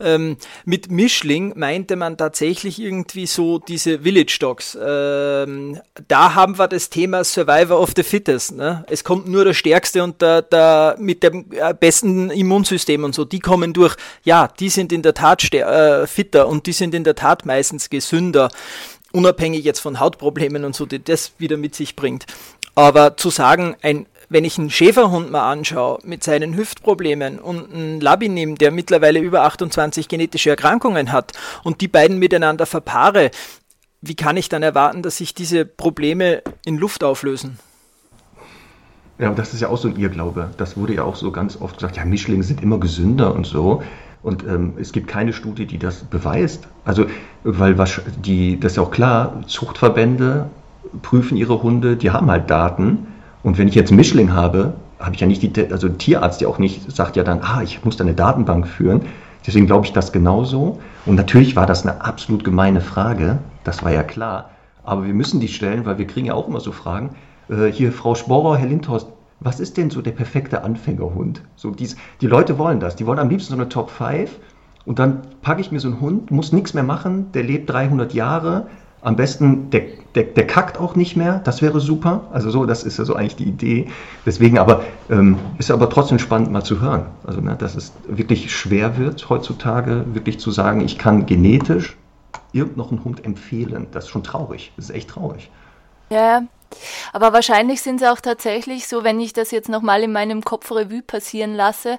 Ähm, mit Mischling meinte man tatsächlich irgendwie so diese Village Dogs. Ähm, da haben wir das Thema Survivor of the Fittest. Ne? Es kommt nur der Stärkste und der, der mit dem äh, besten Immunsystem und so. Die kommen durch. Ja, die sind in der Tat äh, fitter und die sind in der Tat meistens gesünder unabhängig jetzt von Hautproblemen und so, die das wieder mit sich bringt. Aber zu sagen, ein wenn ich einen Schäferhund mal anschaue mit seinen Hüftproblemen und einen Labinim, der mittlerweile über 28 genetische Erkrankungen hat und die beiden miteinander verpaare, wie kann ich dann erwarten, dass sich diese Probleme in Luft auflösen? Ja, und das ist ja auch so ein Irrglaube. Das wurde ja auch so ganz oft gesagt, ja, Mischlinge sind immer gesünder und so. Und ähm, es gibt keine Studie, die das beweist. Also, weil was die, das ist ja auch klar, Zuchtverbände prüfen ihre Hunde, die haben halt Daten und wenn ich jetzt Mischling habe, habe ich ja nicht die, also Tierarzt ja auch nicht, sagt ja dann, ah, ich muss da eine Datenbank führen. Deswegen glaube ich das genauso. Und natürlich war das eine absolut gemeine Frage, das war ja klar. Aber wir müssen die stellen, weil wir kriegen ja auch immer so Fragen. Äh, hier, Frau Sporer, Herr Lindhorst, was ist denn so der perfekte Anfängerhund? So dies, die Leute wollen das. Die wollen am liebsten so eine Top 5 und dann packe ich mir so einen Hund, muss nichts mehr machen, der lebt 300 Jahre, am besten, der, der, der kackt auch nicht mehr, das wäre super. Also so, das ist ja so eigentlich die Idee. Deswegen aber, ähm, ist aber trotzdem spannend mal zu hören. Also, ne, dass es wirklich schwer wird heutzutage, wirklich zu sagen, ich kann genetisch irgend noch einen Hund empfehlen. Das ist schon traurig. Das ist echt traurig. Ja, aber wahrscheinlich sind es auch tatsächlich so, wenn ich das jetzt nochmal in meinem Kopf Revue passieren lasse,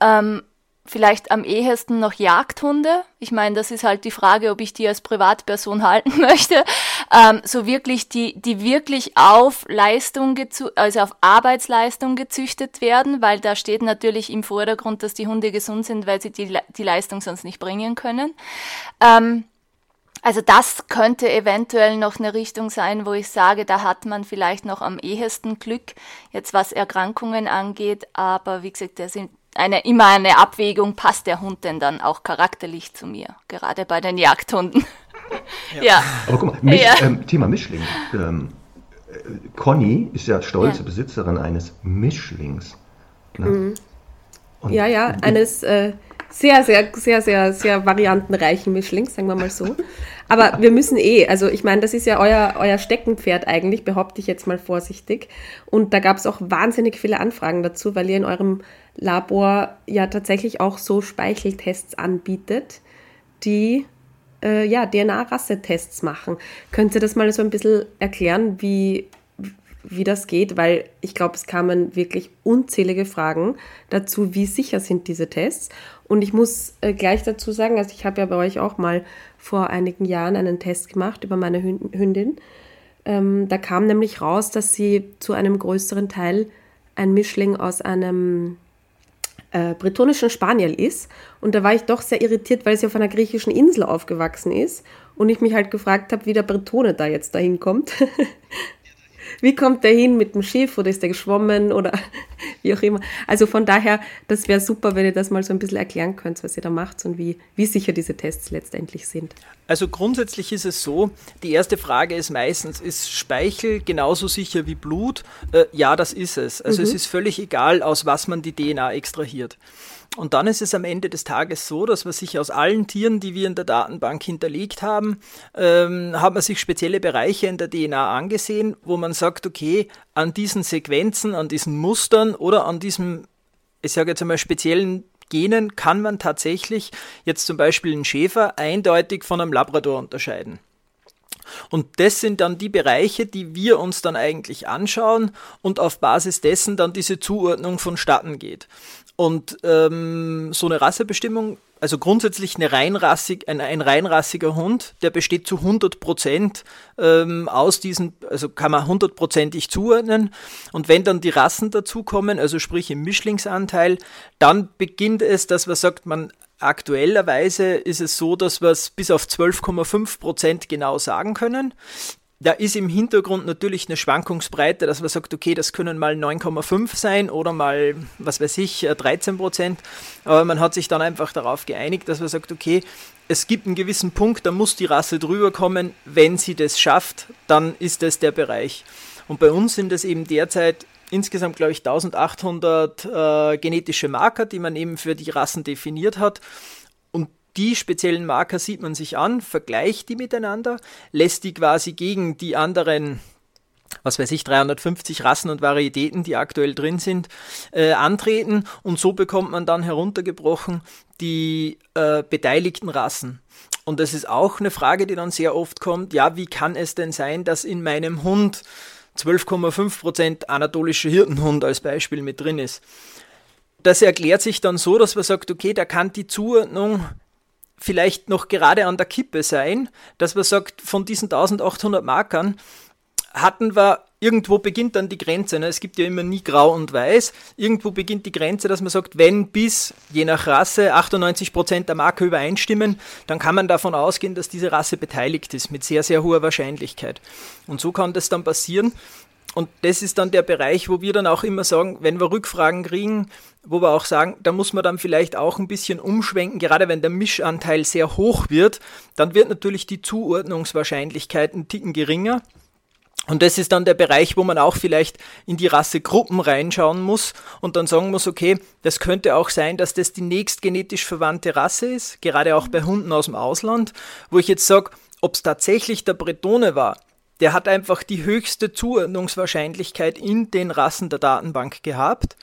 ähm, vielleicht am ehesten noch Jagdhunde. Ich meine, das ist halt die Frage, ob ich die als Privatperson halten möchte. Ähm, so wirklich, die, die wirklich auf Leistung, also auf Arbeitsleistung gezüchtet werden, weil da steht natürlich im Vordergrund, dass die Hunde gesund sind, weil sie die, die Leistung sonst nicht bringen können. Ähm, also das könnte eventuell noch eine Richtung sein, wo ich sage, da hat man vielleicht noch am ehesten Glück, jetzt was Erkrankungen angeht. Aber wie gesagt, der sind eine, immer eine Abwägung, passt der Hund denn dann auch charakterlich zu mir, gerade bei den Jagdhunden. Ja. ja. Aber guck mal, Misch, ja. ähm, Thema Mischling. Ähm, äh, Conny ist ja stolze ja. Besitzerin eines Mischlings. Ne? Mhm. Ja, ja, eines äh, sehr, sehr, sehr, sehr, sehr variantenreichen Mischlings, sagen wir mal so. Aber wir müssen eh, also ich meine, das ist ja euer, euer Steckenpferd eigentlich, behaupte ich jetzt mal vorsichtig. Und da gab es auch wahnsinnig viele Anfragen dazu, weil ihr in eurem Labor ja tatsächlich auch so Speicheltests anbietet, die äh, ja, DNA-Rassetests machen. Könnt ihr das mal so ein bisschen erklären, wie, wie das geht? Weil ich glaube, es kamen wirklich unzählige Fragen dazu, wie sicher sind diese Tests. Und ich muss äh, gleich dazu sagen, also ich habe ja bei euch auch mal vor einigen Jahren einen Test gemacht über meine Hündin. Ähm, da kam nämlich raus, dass sie zu einem größeren Teil ein Mischling aus einem äh, bretonischen Spaniel ist. Und da war ich doch sehr irritiert, weil sie auf einer griechischen Insel aufgewachsen ist. Und ich mich halt gefragt habe, wie der Bretone da jetzt dahin kommt. wie kommt der hin mit dem Schiff oder ist der geschwommen oder wie auch immer. Also von daher, das wäre super, wenn ihr das mal so ein bisschen erklären könnt, was ihr da macht und wie, wie sicher diese Tests letztendlich sind. Also grundsätzlich ist es so, die erste Frage ist meistens, ist Speichel genauso sicher wie Blut? Äh, ja, das ist es. Also mhm. es ist völlig egal, aus was man die DNA extrahiert. Und dann ist es am Ende des Tages so, dass man sich aus allen Tieren, die wir in der Datenbank hinterlegt haben, ähm, hat man sich spezielle Bereiche in der DNA angesehen, wo man sagt, okay, an diesen Sequenzen, an diesen Mustern oder an diesem, ich sage jetzt einmal, speziellen Genen kann man tatsächlich jetzt zum Beispiel einen Schäfer eindeutig von einem Labrador unterscheiden. Und das sind dann die Bereiche, die wir uns dann eigentlich anschauen und auf Basis dessen dann diese Zuordnung vonstatten geht. Und ähm, so eine Rassebestimmung, also grundsätzlich eine reinrassig, ein, ein reinrassiger Hund, der besteht zu 100 Prozent ähm, aus diesen, also kann man hundertprozentig zuordnen. Und wenn dann die Rassen dazukommen, also sprich im Mischlingsanteil, dann beginnt es, dass man sagt, man aktuellerweise ist es so, dass wir es bis auf 12,5 Prozent genau sagen können. Da ist im Hintergrund natürlich eine Schwankungsbreite, dass man sagt, okay, das können mal 9,5 sein oder mal, was weiß ich, 13 äh, Prozent. Aber man hat sich dann einfach darauf geeinigt, dass man sagt, okay, es gibt einen gewissen Punkt, da muss die Rasse drüber kommen. Wenn sie das schafft, dann ist das der Bereich. Und bei uns sind es eben derzeit insgesamt, glaube ich, 1800 äh, genetische Marker, die man eben für die Rassen definiert hat die speziellen Marker sieht man sich an, vergleicht die miteinander, lässt die quasi gegen die anderen was weiß ich, 350 Rassen und Varietäten, die aktuell drin sind, äh, antreten und so bekommt man dann heruntergebrochen die äh, beteiligten Rassen. Und das ist auch eine Frage, die dann sehr oft kommt, ja, wie kann es denn sein, dass in meinem Hund 12,5% anatolischer Hirtenhund als Beispiel mit drin ist? Das erklärt sich dann so, dass man sagt, okay, da kann die Zuordnung vielleicht noch gerade an der Kippe sein, dass man sagt, von diesen 1800 Markern hatten wir, irgendwo beginnt dann die Grenze. Ne? Es gibt ja immer nie grau und weiß. Irgendwo beginnt die Grenze, dass man sagt, wenn bis, je nach Rasse, 98% der Marker übereinstimmen, dann kann man davon ausgehen, dass diese Rasse beteiligt ist, mit sehr, sehr hoher Wahrscheinlichkeit. Und so kann das dann passieren. Und das ist dann der Bereich, wo wir dann auch immer sagen, wenn wir Rückfragen kriegen, wo wir auch sagen, da muss man dann vielleicht auch ein bisschen umschwenken, gerade wenn der Mischanteil sehr hoch wird, dann wird natürlich die Zuordnungswahrscheinlichkeit ein Ticken geringer. Und das ist dann der Bereich, wo man auch vielleicht in die Rassegruppen reinschauen muss und dann sagen muss, okay, das könnte auch sein, dass das die nächst genetisch verwandte Rasse ist, gerade auch bei Hunden aus dem Ausland, wo ich jetzt sage, ob es tatsächlich der Bretone war, der hat einfach die höchste Zuordnungswahrscheinlichkeit in den Rassen der Datenbank gehabt.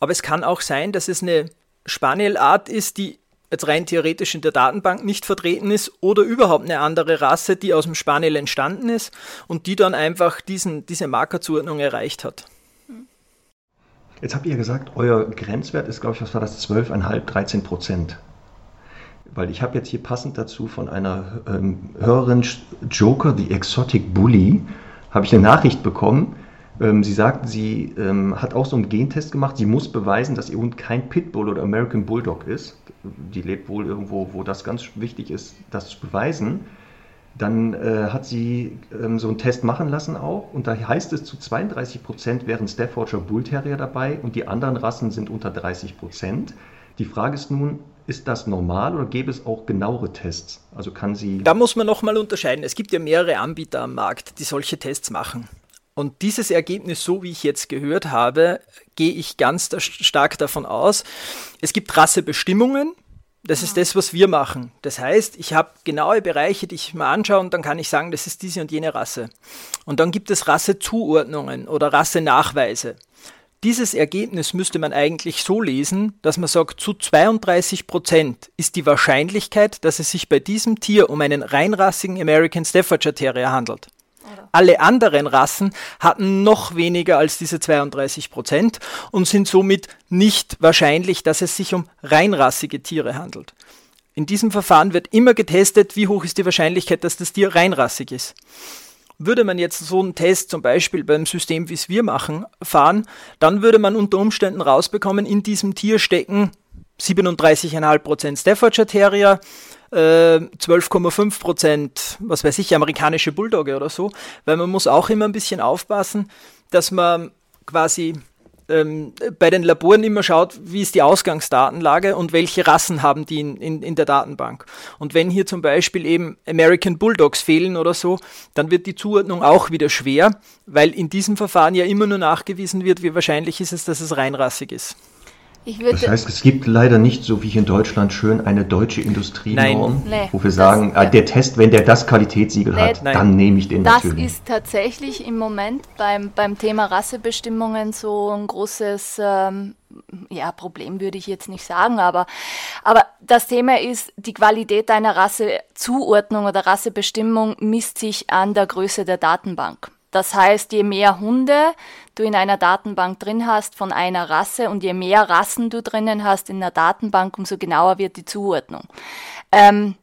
Aber es kann auch sein, dass es eine Spanielart ist, die jetzt rein theoretisch in der Datenbank nicht vertreten ist oder überhaupt eine andere Rasse, die aus dem Spaniel entstanden ist und die dann einfach diesen, diese Markerzuordnung erreicht hat. Jetzt habt ihr gesagt, euer Grenzwert ist, glaube ich, was war das, 12,5, 13 Prozent. Weil ich habe jetzt hier passend dazu von einer ähm, Hörerin Joker, the Exotic Bully, habe ich eine Nachricht bekommen, ähm, sie sagt, sie ähm, hat auch so einen Gentest gemacht. Sie muss beweisen, dass ihr Hund kein Pitbull oder American Bulldog ist. Die lebt wohl irgendwo, wo das ganz wichtig ist, das zu beweisen. Dann äh, hat sie ähm, so einen Test machen lassen auch und da heißt es, zu 32 Prozent wären Staffordshire Bull Terrier dabei und die anderen Rassen sind unter 30 Prozent. Die Frage ist nun, ist das normal oder gäbe es auch genauere Tests? Also kann sie. Da muss man nochmal unterscheiden. Es gibt ja mehrere Anbieter am Markt, die solche Tests machen. Und dieses Ergebnis, so wie ich jetzt gehört habe, gehe ich ganz stark davon aus. Es gibt Rassebestimmungen, Das ist das, was wir machen. Das heißt, ich habe genaue Bereiche, die ich mir anschaue und dann kann ich sagen, das ist diese und jene Rasse. Und dann gibt es Rassezuordnungen oder Rassenachweise. Dieses Ergebnis müsste man eigentlich so lesen, dass man sagt, zu 32 Prozent ist die Wahrscheinlichkeit, dass es sich bei diesem Tier um einen reinrassigen American Staffordshire Terrier handelt. Alle anderen Rassen hatten noch weniger als diese 32 Prozent und sind somit nicht wahrscheinlich, dass es sich um reinrassige Tiere handelt. In diesem Verfahren wird immer getestet, wie hoch ist die Wahrscheinlichkeit, dass das Tier reinrassig ist. Würde man jetzt so einen Test zum Beispiel beim System, wie es wir machen, fahren, dann würde man unter Umständen rausbekommen, in diesem Tier stecken 37,5% Staffordshire Terrier, 12,5 äh, Prozent, was weiß ich, amerikanische Bulldogge oder so, weil man muss auch immer ein bisschen aufpassen, dass man quasi ähm, bei den Laboren immer schaut, wie ist die Ausgangsdatenlage und welche Rassen haben die in, in, in der Datenbank. Und wenn hier zum Beispiel eben American Bulldogs fehlen oder so, dann wird die Zuordnung auch wieder schwer, weil in diesem Verfahren ja immer nur nachgewiesen wird, wie wahrscheinlich ist es, dass es reinrassig ist das heißt, es gibt leider nicht so wie hier in Deutschland schön eine deutsche Industrienorm, wo wir sagen, ah, der Test, wenn der das Qualitätssiegel nee, hat, nein. dann nehme ich den das natürlich. Das ist tatsächlich im Moment beim, beim Thema Rassebestimmungen so ein großes ähm, ja, Problem würde ich jetzt nicht sagen, aber, aber das Thema ist, die Qualität einer Rassezuordnung oder Rassebestimmung misst sich an der Größe der Datenbank. Das heißt, je mehr Hunde du in einer Datenbank drin hast von einer Rasse und je mehr Rassen du drinnen hast in der Datenbank, umso genauer wird die Zuordnung. Ähm,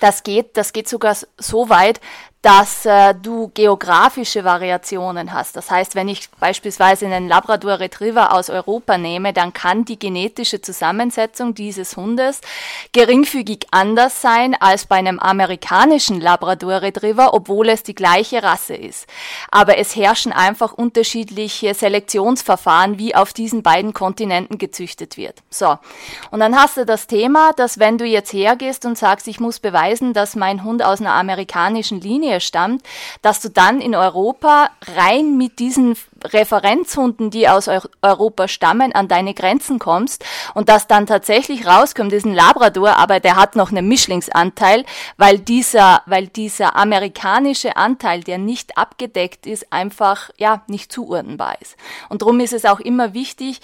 das geht, das geht sogar so weit, dass äh, du geografische Variationen hast. Das heißt, wenn ich beispielsweise einen Labrador Retriever aus Europa nehme, dann kann die genetische Zusammensetzung dieses Hundes geringfügig anders sein als bei einem amerikanischen Labrador Retriever, obwohl es die gleiche Rasse ist. Aber es herrschen einfach unterschiedliche Selektionsverfahren, wie auf diesen beiden Kontinenten gezüchtet wird. So. Und dann hast du das Thema, dass wenn du jetzt hergehst und sagst, ich muss beweisen, dass mein Hund aus einer amerikanischen Linie Linie stammt, dass du dann in Europa rein mit diesen Referenzhunden, die aus Europa stammen, an deine Grenzen kommst und dass dann tatsächlich rauskommt, ist ein Labrador, aber der hat noch einen Mischlingsanteil, weil dieser, weil dieser amerikanische Anteil, der nicht abgedeckt ist, einfach, ja, nicht zuordnenbar ist. Und darum ist es auch immer wichtig,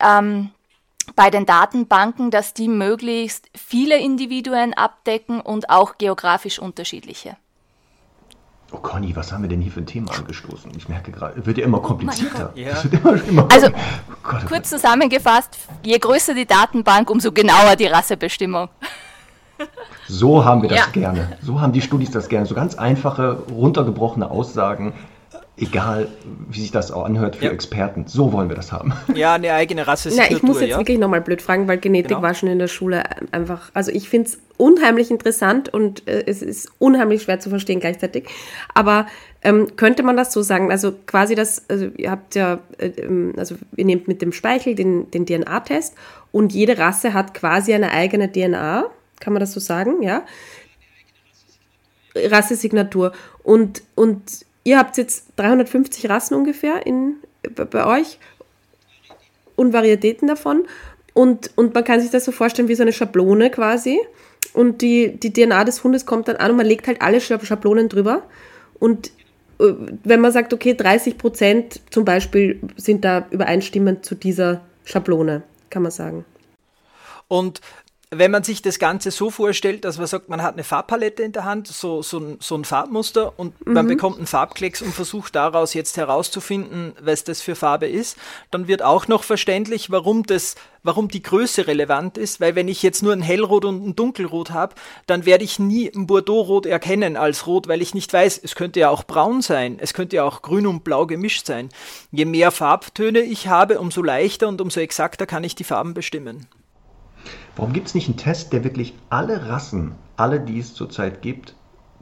ähm, bei den Datenbanken, dass die möglichst viele Individuen abdecken und auch geografisch unterschiedliche. Oh Conny, was haben wir denn hier für ein Thema angestoßen? Ich merke gerade, wird ja immer komplizierter. Ja. Immer, immer also, oh Gott, oh kurz zusammengefasst, je größer die Datenbank, umso genauer die Rassebestimmung. So haben wir das ja. gerne. So haben die Studis das gerne. So ganz einfache, runtergebrochene Aussagen, egal wie sich das auch anhört für ja. Experten. So wollen wir das haben. Ja, eine eigene Rasse. Na, ich muss jetzt ja? wirklich nochmal blöd fragen, weil Genetik genau. war schon in der Schule einfach, also ich finde es unheimlich interessant und äh, es ist unheimlich schwer zu verstehen gleichzeitig. Aber ähm, könnte man das so sagen? Also quasi das, also ihr habt ja, äh, ähm, also ihr nehmt mit dem Speichel den, den DNA-Test und jede Rasse hat quasi eine eigene DNA, kann man das so sagen, ja? Rassesignatur. Und, und ihr habt jetzt 350 Rassen ungefähr in, bei euch und Varietäten davon. Und, und man kann sich das so vorstellen wie so eine Schablone quasi. Und die, die DNA des Hundes kommt dann an und man legt halt alle Schablonen drüber. Und äh, wenn man sagt, okay, 30 Prozent zum Beispiel sind da übereinstimmend zu dieser Schablone, kann man sagen. Und wenn man sich das Ganze so vorstellt, dass man sagt, man hat eine Farbpalette in der Hand, so, so, ein, so ein Farbmuster und mhm. man bekommt einen Farbklecks und versucht daraus jetzt herauszufinden, was das für Farbe ist, dann wird auch noch verständlich, warum das, warum die Größe relevant ist, weil wenn ich jetzt nur ein Hellrot und ein Dunkelrot habe, dann werde ich nie ein Bordeaux-Rot erkennen als Rot, weil ich nicht weiß, es könnte ja auch braun sein, es könnte ja auch grün und blau gemischt sein. Je mehr Farbtöne ich habe, umso leichter und umso exakter kann ich die Farben bestimmen. Warum gibt es nicht einen Test, der wirklich alle Rassen, alle, die es zurzeit gibt,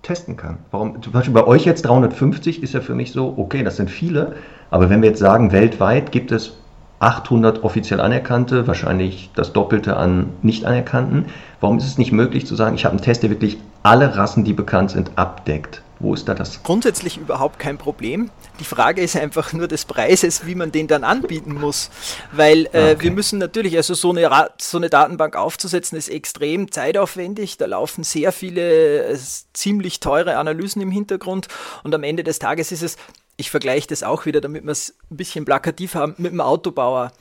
testen kann? Warum, zum Beispiel bei euch jetzt 350 ist ja für mich so, okay, das sind viele, aber wenn wir jetzt sagen, weltweit gibt es 800 offiziell anerkannte, wahrscheinlich das Doppelte an nicht anerkannten. Warum ist es nicht möglich zu sagen, ich habe einen Test, der wirklich alle Rassen, die bekannt sind, abdeckt? Wo ist da das? Grundsätzlich überhaupt kein Problem. Die Frage ist einfach nur des Preises, wie man den dann anbieten muss. Weil äh, ah, okay. wir müssen natürlich, also so eine, so eine Datenbank aufzusetzen, ist extrem zeitaufwendig. Da laufen sehr viele äh, ziemlich teure Analysen im Hintergrund. Und am Ende des Tages ist es, ich vergleiche das auch wieder, damit wir es ein bisschen plakativ haben, mit dem Autobauer.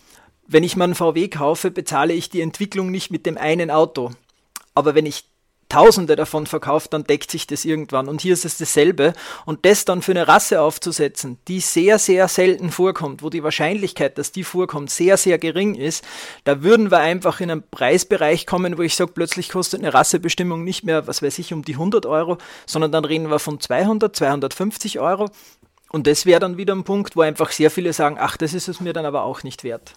Wenn ich mal einen VW kaufe, bezahle ich die Entwicklung nicht mit dem einen Auto. Aber wenn ich Tausende davon verkauft, dann deckt sich das irgendwann. Und hier ist es dasselbe. Und das dann für eine Rasse aufzusetzen, die sehr, sehr selten vorkommt, wo die Wahrscheinlichkeit, dass die vorkommt, sehr, sehr gering ist, da würden wir einfach in einen Preisbereich kommen, wo ich sage, plötzlich kostet eine Rassebestimmung nicht mehr, was weiß ich, um die 100 Euro, sondern dann reden wir von 200, 250 Euro. Und das wäre dann wieder ein Punkt, wo einfach sehr viele sagen, ach, das ist es mir dann aber auch nicht wert.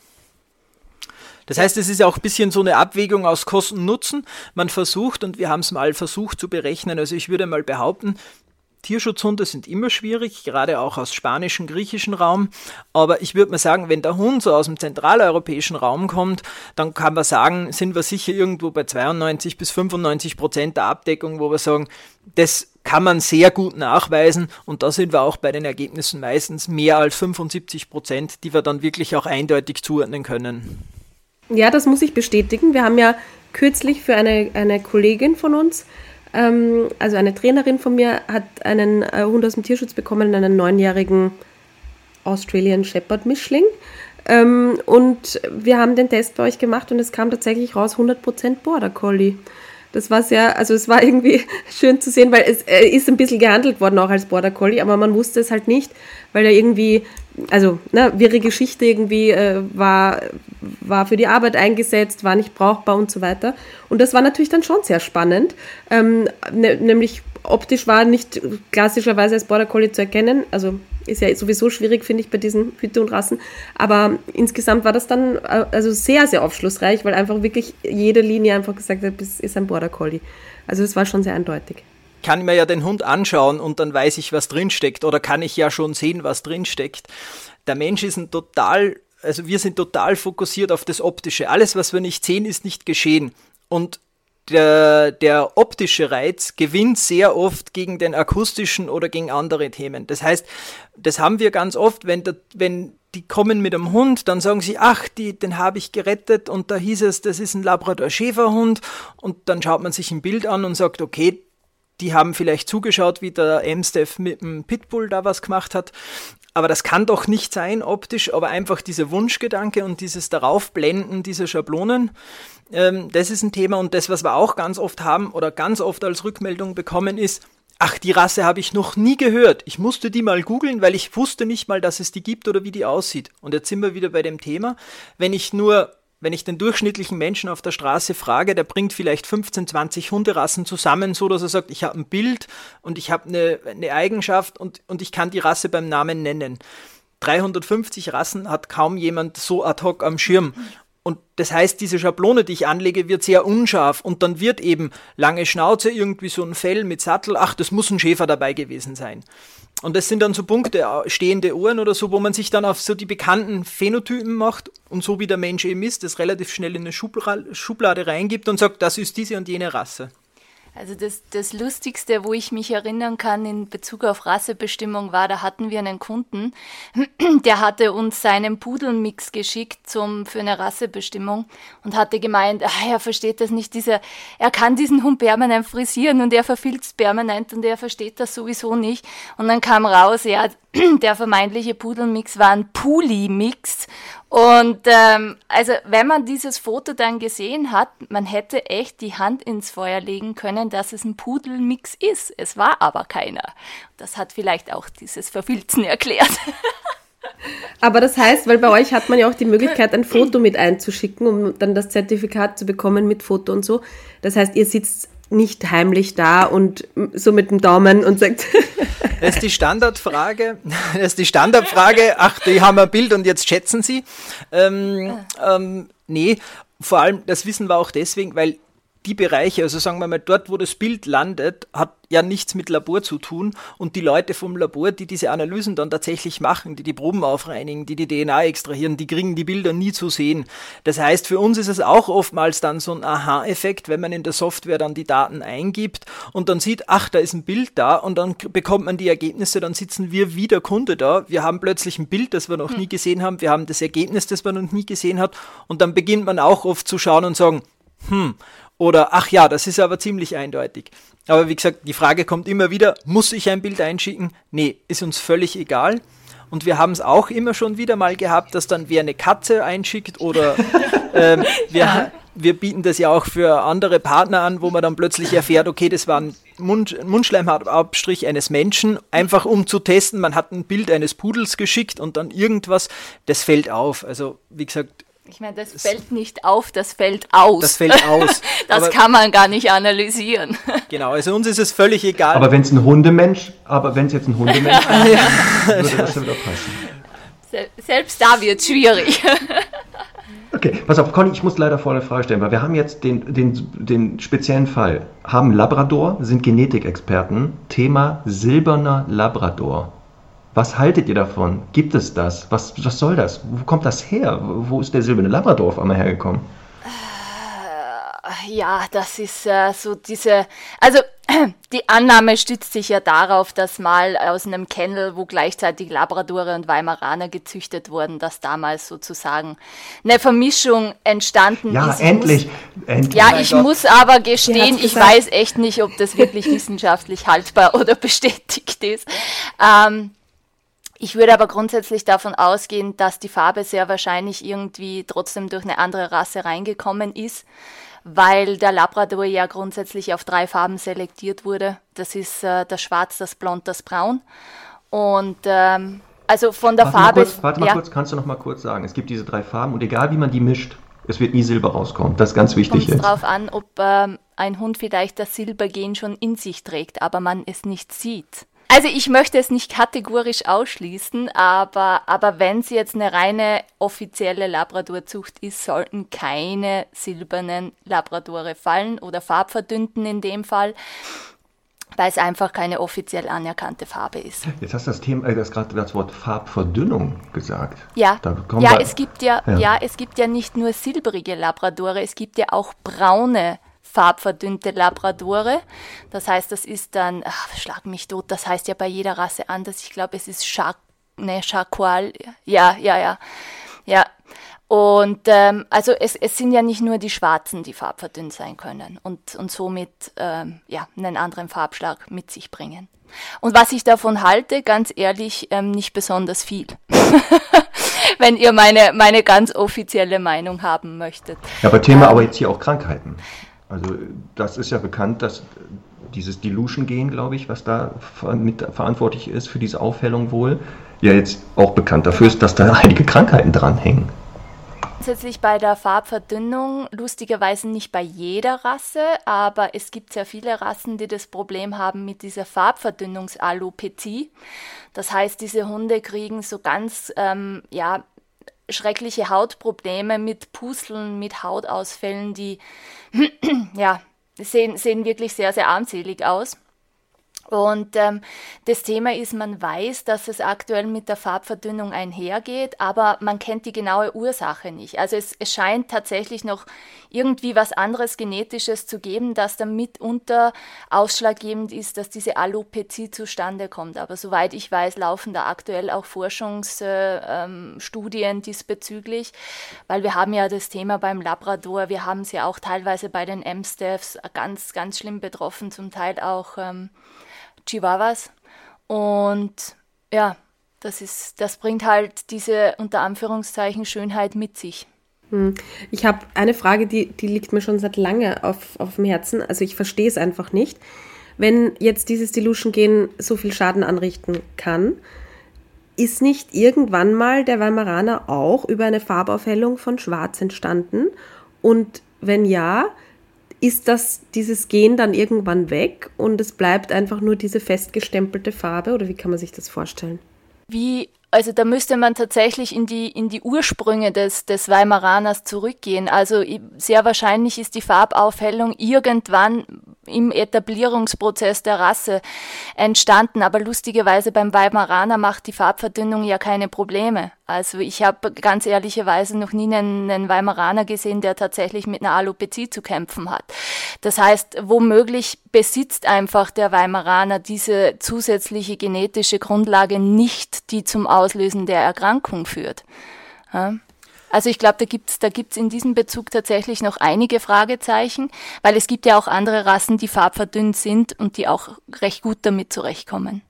Das heißt, es ist auch ein bisschen so eine Abwägung aus Kosten-Nutzen. Man versucht, und wir haben es mal versucht zu berechnen, also ich würde mal behaupten, Tierschutzhunde sind immer schwierig, gerade auch aus spanischem, griechischen Raum. Aber ich würde mal sagen, wenn der Hund so aus dem zentraleuropäischen Raum kommt, dann kann man sagen, sind wir sicher irgendwo bei 92 bis 95 Prozent der Abdeckung, wo wir sagen, das kann man sehr gut nachweisen und da sind wir auch bei den Ergebnissen meistens mehr als 75 Prozent, die wir dann wirklich auch eindeutig zuordnen können. Ja, das muss ich bestätigen. Wir haben ja kürzlich für eine, eine Kollegin von uns, ähm, also eine Trainerin von mir, hat einen äh, Hund aus dem Tierschutz bekommen, einen neunjährigen Australian Shepherd Mischling. Ähm, und wir haben den Test bei euch gemacht und es kam tatsächlich raus 100% Border Collie. Das war sehr, also es war irgendwie schön zu sehen, weil es äh, ist ein bisschen gehandelt worden auch als Border Collie, aber man wusste es halt nicht, weil er irgendwie, also ne, wirre Geschichte irgendwie äh, war, war für die Arbeit eingesetzt, war nicht brauchbar und so weiter. Und das war natürlich dann schon sehr spannend, ähm, ne, nämlich optisch war nicht klassischerweise als Border Collie zu erkennen, also ist ja sowieso schwierig, finde ich, bei diesen Hüte und Rassen. Aber insgesamt war das dann äh, also sehr, sehr aufschlussreich, weil einfach wirklich jede Linie einfach gesagt hat, es ist ein Border Collie. Also es war schon sehr eindeutig. Kann mir ja den Hund anschauen und dann weiß ich, was drinsteckt. Oder kann ich ja schon sehen, was drinsteckt. Der Mensch ist ein total, also wir sind total fokussiert auf das Optische. Alles, was wir nicht sehen, ist nicht geschehen. Und der, der optische Reiz gewinnt sehr oft gegen den akustischen oder gegen andere Themen. Das heißt, das haben wir ganz oft, wenn, der, wenn die kommen mit einem Hund, dann sagen sie, ach, die, den habe ich gerettet und da hieß es, das ist ein Labrador-Schäferhund und dann schaut man sich ein Bild an und sagt, okay, die haben vielleicht zugeschaut, wie der Amstaff mit dem Pitbull da was gemacht hat. Aber das kann doch nicht sein optisch, aber einfach dieser Wunschgedanke und dieses Daraufblenden dieser Schablonen, ähm, das ist ein Thema. Und das, was wir auch ganz oft haben oder ganz oft als Rückmeldung bekommen, ist, ach, die Rasse habe ich noch nie gehört. Ich musste die mal googeln, weil ich wusste nicht mal, dass es die gibt oder wie die aussieht. Und jetzt sind wir wieder bei dem Thema. Wenn ich nur wenn ich den durchschnittlichen Menschen auf der Straße frage, der bringt vielleicht 15, 20 Hunderassen zusammen, so dass er sagt, ich habe ein Bild und ich habe eine, eine Eigenschaft und, und ich kann die Rasse beim Namen nennen. 350 Rassen hat kaum jemand so ad hoc am Schirm. Und das heißt, diese Schablone, die ich anlege, wird sehr unscharf und dann wird eben lange Schnauze, irgendwie so ein Fell mit Sattel, ach, das muss ein Schäfer dabei gewesen sein. Und das sind dann so Punkte, äh, stehende Ohren oder so, wo man sich dann auf so die bekannten Phänotypen macht und so wie der Mensch eben ist, das relativ schnell in eine Schublade reingibt und sagt, das ist diese und jene Rasse. Also das, das Lustigste, wo ich mich erinnern kann in Bezug auf Rassebestimmung war, da hatten wir einen Kunden, der hatte uns seinen Pudelmix geschickt zum, für eine Rassebestimmung und hatte gemeint, ah, er versteht das nicht, dieser, er kann diesen Hund permanent frisieren und er verfilzt permanent und er versteht das sowieso nicht. Und dann kam raus, ja, der vermeintliche Pudelmix war ein Puli-Mix. Und ähm, also wenn man dieses Foto dann gesehen hat, man hätte echt die Hand ins Feuer legen können, dass es ein Pudelmix ist. Es war aber keiner. Das hat vielleicht auch dieses Verfilzen erklärt. Aber das heißt, weil bei euch hat man ja auch die Möglichkeit, ein Foto mit einzuschicken, um dann das Zertifikat zu bekommen mit Foto und so. Das heißt, ihr sitzt nicht heimlich da und so mit dem Daumen und sagt. Das ist die Standardfrage. Das ist die Standardfrage. Ach, die haben ein Bild und jetzt schätzen sie. Ähm, ähm, nee, vor allem, das wissen wir auch deswegen, weil die Bereiche, also sagen wir mal, dort, wo das Bild landet, hat ja nichts mit Labor zu tun. Und die Leute vom Labor, die diese Analysen dann tatsächlich machen, die die Proben aufreinigen, die die DNA extrahieren, die kriegen die Bilder nie zu sehen. Das heißt, für uns ist es auch oftmals dann so ein Aha-Effekt, wenn man in der Software dann die Daten eingibt und dann sieht, ach, da ist ein Bild da und dann bekommt man die Ergebnisse, dann sitzen wir wie der Kunde da, wir haben plötzlich ein Bild, das wir noch nie gesehen haben, wir haben das Ergebnis, das man noch nie gesehen hat. Und dann beginnt man auch oft zu schauen und sagen, hm, oder ach ja, das ist aber ziemlich eindeutig. Aber wie gesagt, die Frage kommt immer wieder, muss ich ein Bild einschicken? Nee, ist uns völlig egal. Und wir haben es auch immer schon wieder mal gehabt, dass dann wer eine Katze einschickt oder ähm, wir, ja. wir bieten das ja auch für andere Partner an, wo man dann plötzlich erfährt, okay, das war ein Mund, Mundschleimhautabstrich eines Menschen, einfach um zu testen. Man hat ein Bild eines Pudels geschickt und dann irgendwas, das fällt auf. Also wie gesagt, ich meine, das fällt nicht auf, das fällt aus. Das fällt aus. das aber kann man gar nicht analysieren. Genau, also uns ist es völlig egal. Aber wenn es ein Hundemensch, aber wenn es jetzt ein Hundemensch ist, würde das schon wieder passen. Selbst da wird es schwierig. Okay, pass auf, Conny, ich muss leider vor eine Frage stellen, weil wir haben jetzt den, den, den speziellen Fall. Haben Labrador, sind Genetikexperten, Thema silberner Labrador. Was haltet ihr davon? Gibt es das? Was, was soll das? Wo kommt das her? Wo ist der silberne Labrador auf einmal hergekommen? Äh, ja, das ist äh, so diese, also die Annahme stützt sich ja darauf, dass mal aus einem Kennel, wo gleichzeitig Labradore und Weimaraner gezüchtet wurden, dass damals sozusagen eine Vermischung entstanden ja, ist. Ja, endlich, endlich. Ja, ich Gott. muss aber gestehen, ich weiß echt nicht, ob das wirklich wissenschaftlich haltbar oder bestätigt ist. Ähm, ich würde aber grundsätzlich davon ausgehen, dass die Farbe sehr wahrscheinlich irgendwie trotzdem durch eine andere Rasse reingekommen ist, weil der Labrador ja grundsätzlich auf drei Farben selektiert wurde. Das ist äh, das Schwarz, das Blond, das Braun. Und ähm, also von der warte Farbe. Mal kurz, warte mal ja. kurz, kannst du noch mal kurz sagen? Es gibt diese drei Farben und egal wie man die mischt, es wird nie Silber rauskommen. Das ist ganz wichtig Kommt darauf an, ob ähm, ein Hund vielleicht das Silbergen schon in sich trägt, aber man es nicht sieht. Also ich möchte es nicht kategorisch ausschließen, aber, aber wenn es jetzt eine reine offizielle Labradorzucht ist, sollten keine silbernen Labradore fallen oder farbverdünnten in dem Fall weil es einfach keine offiziell anerkannte Farbe ist. Jetzt hast du das Thema, äh, das gerade das Wort Farbverdünnung gesagt. Ja, ja, es gibt ja, ja, ja, es gibt ja nicht nur silbrige Labradore, es gibt ja auch braune farbverdünnte Labradore. Das heißt, das ist dann, ach, schlag mich tot, das heißt ja bei jeder Rasse anders. Ich glaube, es ist Char ne, Charqual. Ja, ja, ja. Ja. Und ähm, also es, es sind ja nicht nur die Schwarzen, die farbverdünnt sein können und, und somit ähm, ja, einen anderen Farbschlag mit sich bringen. Und was ich davon halte, ganz ehrlich, ähm, nicht besonders viel. Wenn ihr meine, meine ganz offizielle Meinung haben möchtet. Ja, aber Thema aber jetzt hier auch Krankheiten. Also das ist ja bekannt, dass dieses Dilution-Gen, glaube ich, was da mit verantwortlich ist für diese Aufhellung wohl, ja jetzt auch bekannt dafür ist, dass da einige Krankheiten dranhängen. Grundsätzlich bei der Farbverdünnung, lustigerweise nicht bei jeder Rasse, aber es gibt sehr viele Rassen, die das Problem haben mit dieser Farbverdünnungsalopezie. Das heißt, diese Hunde kriegen so ganz ähm, ja, schreckliche Hautprobleme mit Pusteln, mit Hautausfällen, die ja, sehen, sehen wirklich sehr, sehr armselig aus. Und ähm, das Thema ist, man weiß, dass es aktuell mit der Farbverdünnung einhergeht, aber man kennt die genaue Ursache nicht. Also es, es scheint tatsächlich noch irgendwie was anderes Genetisches zu geben, das dann mitunter ausschlaggebend ist, dass diese Alopezie zustande kommt. Aber soweit ich weiß, laufen da aktuell auch Forschungsstudien äh, diesbezüglich, weil wir haben ja das Thema beim Labrador, wir haben es ja auch teilweise bei den M-Staffs ganz, ganz schlimm betroffen, zum Teil auch. Ähm, Chihuahuas. Und ja, das, ist, das bringt halt diese unter Anführungszeichen Schönheit mit sich. Hm. Ich habe eine Frage, die, die liegt mir schon seit lange auf, auf dem Herzen. Also ich verstehe es einfach nicht. Wenn jetzt dieses Dilution-Gen so viel Schaden anrichten kann, ist nicht irgendwann mal der Weimaraner auch über eine Farbaufhellung von Schwarz entstanden? Und wenn ja, ist das, dieses Gen dann irgendwann weg und es bleibt einfach nur diese festgestempelte Farbe oder wie kann man sich das vorstellen? Wie also da müsste man tatsächlich in die, in die Ursprünge des, des Weimaraners zurückgehen. Also sehr wahrscheinlich ist die Farbaufhellung irgendwann im Etablierungsprozess der Rasse entstanden. Aber lustigerweise beim Weimaraner macht die Farbverdünnung ja keine Probleme. Also ich habe ganz ehrlicherweise noch nie einen, einen Weimaraner gesehen, der tatsächlich mit einer Alopezie zu kämpfen hat. Das heißt, womöglich besitzt einfach der Weimaraner diese zusätzliche genetische Grundlage nicht, die zum Auslösen der Erkrankung führt. Also ich glaube, da gibt's da gibt's in diesem Bezug tatsächlich noch einige Fragezeichen, weil es gibt ja auch andere Rassen, die farbverdünnt sind und die auch recht gut damit zurechtkommen.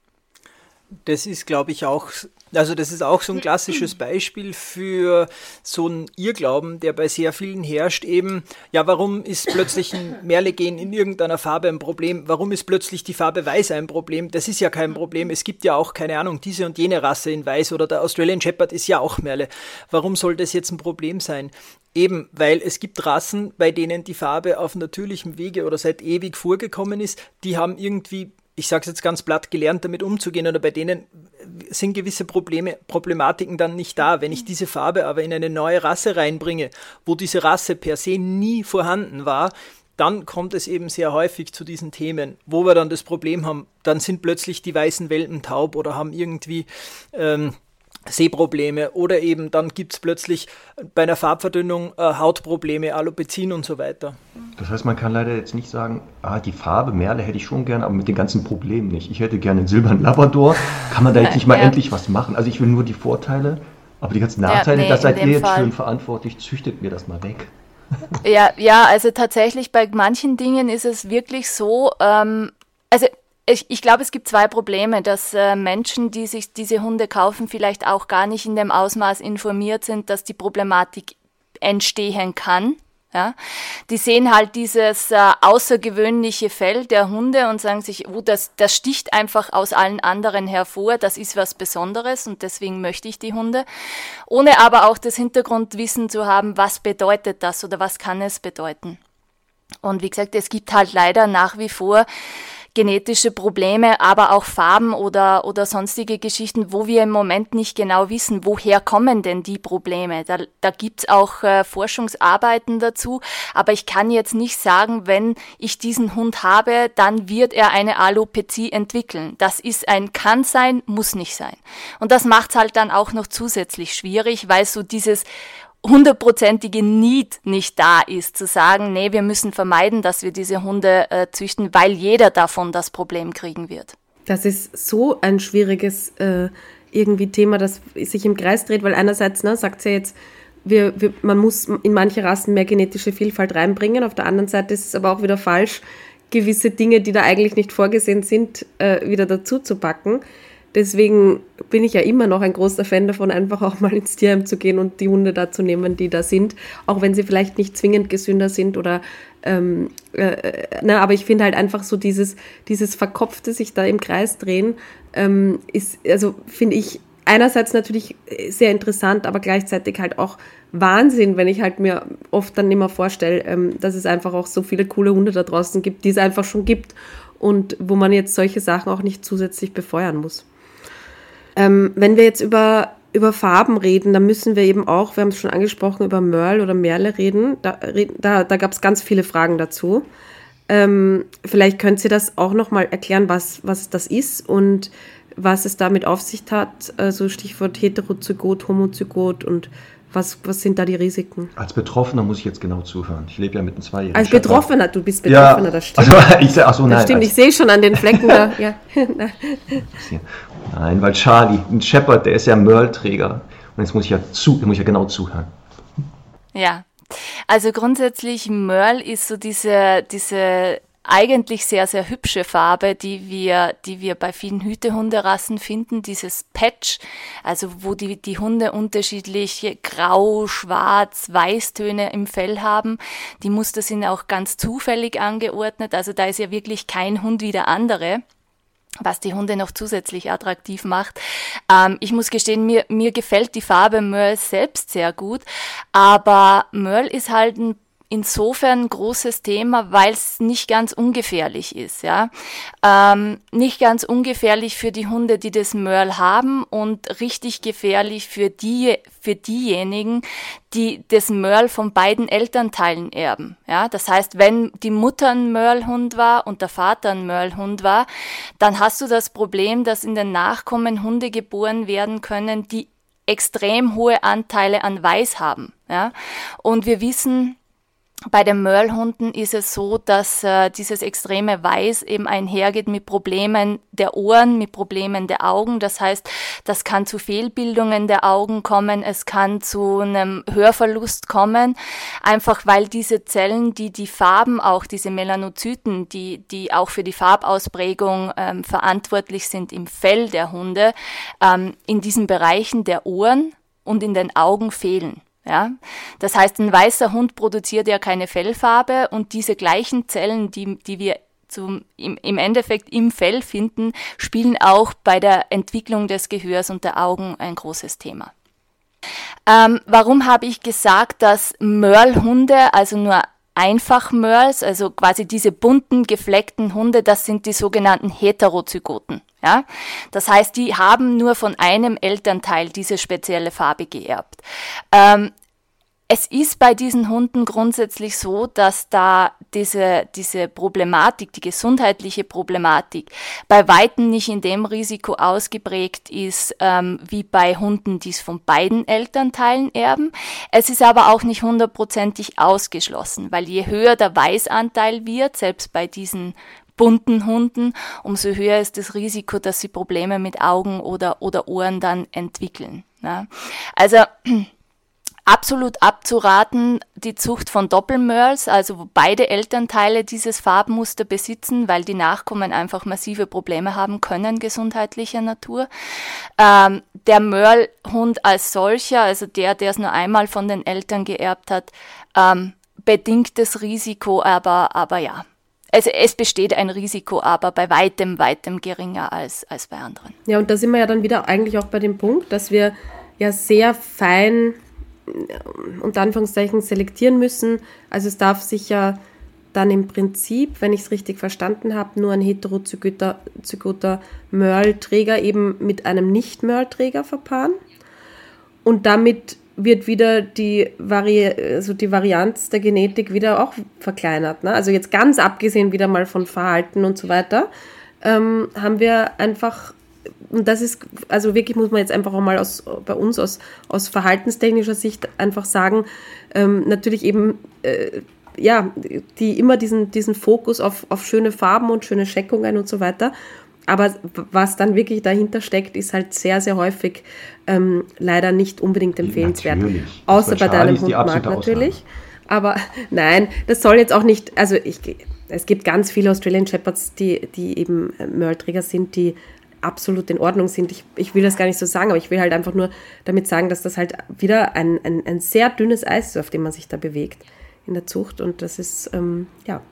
Das ist, glaube ich, auch also das ist auch so ein klassisches Beispiel für so einen Irrglauben, der bei sehr vielen herrscht. Eben, ja, warum ist plötzlich ein Merlegen in irgendeiner Farbe ein Problem? Warum ist plötzlich die Farbe Weiß ein Problem? Das ist ja kein Problem. Es gibt ja auch, keine Ahnung, diese und jene Rasse in Weiß oder der Australian Shepherd ist ja auch Merle. Warum soll das jetzt ein Problem sein? Eben, weil es gibt Rassen, bei denen die Farbe auf natürlichem Wege oder seit ewig vorgekommen ist, die haben irgendwie ich sage es jetzt ganz platt, gelernt, damit umzugehen oder bei denen sind gewisse Probleme, Problematiken dann nicht da. Wenn ich diese Farbe aber in eine neue Rasse reinbringe, wo diese Rasse per se nie vorhanden war, dann kommt es eben sehr häufig zu diesen Themen, wo wir dann das Problem haben, dann sind plötzlich die weißen Welpen taub oder haben irgendwie ähm, Sehprobleme oder eben dann gibt es plötzlich bei einer Farbverdünnung äh, Hautprobleme, Alopezien und so weiter. Das heißt, man kann leider jetzt nicht sagen, ah, die Farbe Merle hätte ich schon gern, aber mit den ganzen Problemen nicht. Ich hätte gerne einen silbernen Labrador. Kann man da jetzt nicht mal ja. endlich was machen? Also ich will nur die Vorteile, aber die ganzen Nachteile, ja, nee, da seid ihr jetzt Fall. schön verantwortlich, züchtet mir das mal weg. Ja, ja, also tatsächlich bei manchen Dingen ist es wirklich so, ähm, also ich, ich glaube, es gibt zwei Probleme, dass äh, Menschen, die sich diese Hunde kaufen, vielleicht auch gar nicht in dem Ausmaß informiert sind, dass die Problematik entstehen kann. Ja, die sehen halt dieses äh, außergewöhnliche Fell der Hunde und sagen sich, oh, das, das sticht einfach aus allen anderen hervor, das ist was Besonderes und deswegen möchte ich die Hunde, ohne aber auch das Hintergrundwissen zu haben, was bedeutet das oder was kann es bedeuten. Und wie gesagt, es gibt halt leider nach wie vor genetische Probleme, aber auch Farben oder, oder sonstige Geschichten, wo wir im Moment nicht genau wissen, woher kommen denn die Probleme. Da, da gibt's auch äh, Forschungsarbeiten dazu, aber ich kann jetzt nicht sagen, wenn ich diesen Hund habe, dann wird er eine Alopezie entwickeln. Das ist ein kann sein, muss nicht sein. Und das macht's halt dann auch noch zusätzlich schwierig, weil so dieses hundertprozentige Need nicht da ist, zu sagen, nee, wir müssen vermeiden, dass wir diese Hunde äh, züchten, weil jeder davon das Problem kriegen wird. Das ist so ein schwieriges äh, irgendwie Thema, das sich im Kreis dreht, weil einerseits ne, sagt sie jetzt, wir, wir, man muss in manche Rassen mehr genetische Vielfalt reinbringen, auf der anderen Seite ist es aber auch wieder falsch, gewisse Dinge, die da eigentlich nicht vorgesehen sind, äh, wieder dazu zu packen. Deswegen bin ich ja immer noch ein großer Fan davon, einfach auch mal ins Tierheim zu gehen und die Hunde da zu nehmen, die da sind, auch wenn sie vielleicht nicht zwingend gesünder sind oder ähm, äh, na, ne, aber ich finde halt einfach so dieses, dieses Verkopfte sich da im Kreis drehen, ähm, ist, also finde ich einerseits natürlich sehr interessant, aber gleichzeitig halt auch Wahnsinn, wenn ich halt mir oft dann immer vorstelle, ähm, dass es einfach auch so viele coole Hunde da draußen gibt, die es einfach schon gibt und wo man jetzt solche Sachen auch nicht zusätzlich befeuern muss. Ähm, wenn wir jetzt über, über Farben reden, dann müssen wir eben auch, wir haben es schon angesprochen, über Merl oder Merle reden. Da, da, da gab es ganz viele Fragen dazu. Ähm, vielleicht könnt ihr das auch nochmal erklären, was, was das ist und was es damit auf sich hat. Also Stichwort Heterozygot, Homozygot und was, was sind da die Risiken? Als Betroffener muss ich jetzt genau zuhören. Ich lebe ja mit einem Zweijährigen. Als Betroffener, du bist Betroffener, ja, das stimmt. Also, ich ach so, nein, das stimmt, ich sehe schon an den Flecken da. Ja. nein, weil Charlie, ein Shepard, der ist ja Merle-Träger. Und jetzt muss ich ja zu, muss ich ja genau zuhören. Ja, also grundsätzlich Merle ist so diese, diese eigentlich sehr, sehr hübsche Farbe, die wir, die wir bei vielen Hütehunderassen finden, dieses Patch, also wo die, die Hunde unterschiedliche Grau, Schwarz, Weißtöne im Fell haben. Die Muster sind auch ganz zufällig angeordnet, also da ist ja wirklich kein Hund wie der andere was die Hunde noch zusätzlich attraktiv macht. Ähm, ich muss gestehen, mir, mir gefällt die Farbe Merle selbst sehr gut, aber Merle ist halt ein insofern ein großes Thema, weil es nicht ganz ungefährlich ist, ja. Ähm, nicht ganz ungefährlich für die Hunde, die das Mörl haben und richtig gefährlich für die, für diejenigen, die das Mörl von beiden Elternteilen erben, ja. Das heißt, wenn die Mutter ein Mörlhund war und der Vater ein Mörlhund war, dann hast du das Problem, dass in den Nachkommen Hunde geboren werden können, die extrem hohe Anteile an Weiß haben. Ja? Und wir wissen, bei den Mörlhunden ist es so, dass äh, dieses extreme Weiß eben einhergeht mit Problemen der Ohren, mit Problemen der Augen. Das heißt, das kann zu Fehlbildungen der Augen kommen, es kann zu einem Hörverlust kommen, einfach weil diese Zellen, die die Farben, auch diese Melanozyten, die, die auch für die Farbausprägung ähm, verantwortlich sind im Fell der Hunde, ähm, in diesen Bereichen der Ohren und in den Augen fehlen. Ja? Das heißt, ein weißer Hund produziert ja keine Fellfarbe und diese gleichen Zellen, die, die wir zum, im, im Endeffekt im Fell finden, spielen auch bei der Entwicklung des Gehörs und der Augen ein großes Thema. Ähm, warum habe ich gesagt, dass Mörlhunde, also nur Einfachmörls, also quasi diese bunten, gefleckten Hunde, das sind die sogenannten Heterozygoten. Ja? Das heißt, die haben nur von einem Elternteil diese spezielle Farbe geerbt. Ähm, es ist bei diesen Hunden grundsätzlich so, dass da diese, diese Problematik, die gesundheitliche Problematik, bei Weitem nicht in dem Risiko ausgeprägt ist, ähm, wie bei Hunden, die es von beiden Elternteilen erben. Es ist aber auch nicht hundertprozentig ausgeschlossen, weil je höher der Weißanteil wird, selbst bei diesen bunten Hunden, umso höher ist das Risiko, dass sie Probleme mit Augen oder, oder Ohren dann entwickeln. Ja. Also absolut abzuraten, die Zucht von Doppelmörls, also wo beide Elternteile dieses Farbmuster besitzen, weil die Nachkommen einfach massive Probleme haben können, gesundheitlicher Natur. Ähm, der Mörlhund als solcher, also der, der es nur einmal von den Eltern geerbt hat, ähm, bedingt das Risiko, aber, aber ja, es, es besteht ein Risiko, aber bei weitem, weitem geringer als, als bei anderen. Ja, und da sind wir ja dann wieder eigentlich auch bei dem Punkt, dass wir ja sehr fein, unter Anführungszeichen, selektieren müssen. Also es darf sich ja dann im Prinzip, wenn ich es richtig verstanden habe, nur ein heterozygoter Mörlträger eben mit einem Nicht-Mörlträger verpaaren. Und damit wird wieder die, Vari also die Varianz der Genetik wieder auch verkleinert. Ne? Also jetzt ganz abgesehen wieder mal von Verhalten und so weiter, ähm, haben wir einfach, und das ist, also wirklich muss man jetzt einfach auch mal aus, bei uns aus, aus verhaltenstechnischer Sicht einfach sagen, ähm, natürlich eben, äh, ja, die immer diesen, diesen Fokus auf, auf schöne Farben und schöne Scheckungen und so weiter aber was dann wirklich dahinter steckt, ist halt sehr, sehr häufig ähm, leider nicht unbedingt empfehlenswert. Natürlich. Außer bei deinem Hund Mark natürlich. Aber nein, das soll jetzt auch nicht, also ich, es gibt ganz viele Australian Shepherds, die, die eben Mörlträger sind, die absolut in Ordnung sind. Ich, ich will das gar nicht so sagen, aber ich will halt einfach nur damit sagen, dass das halt wieder ein, ein, ein sehr dünnes Eis ist, auf dem man sich da bewegt in der Zucht. Und das ist, ähm, ja,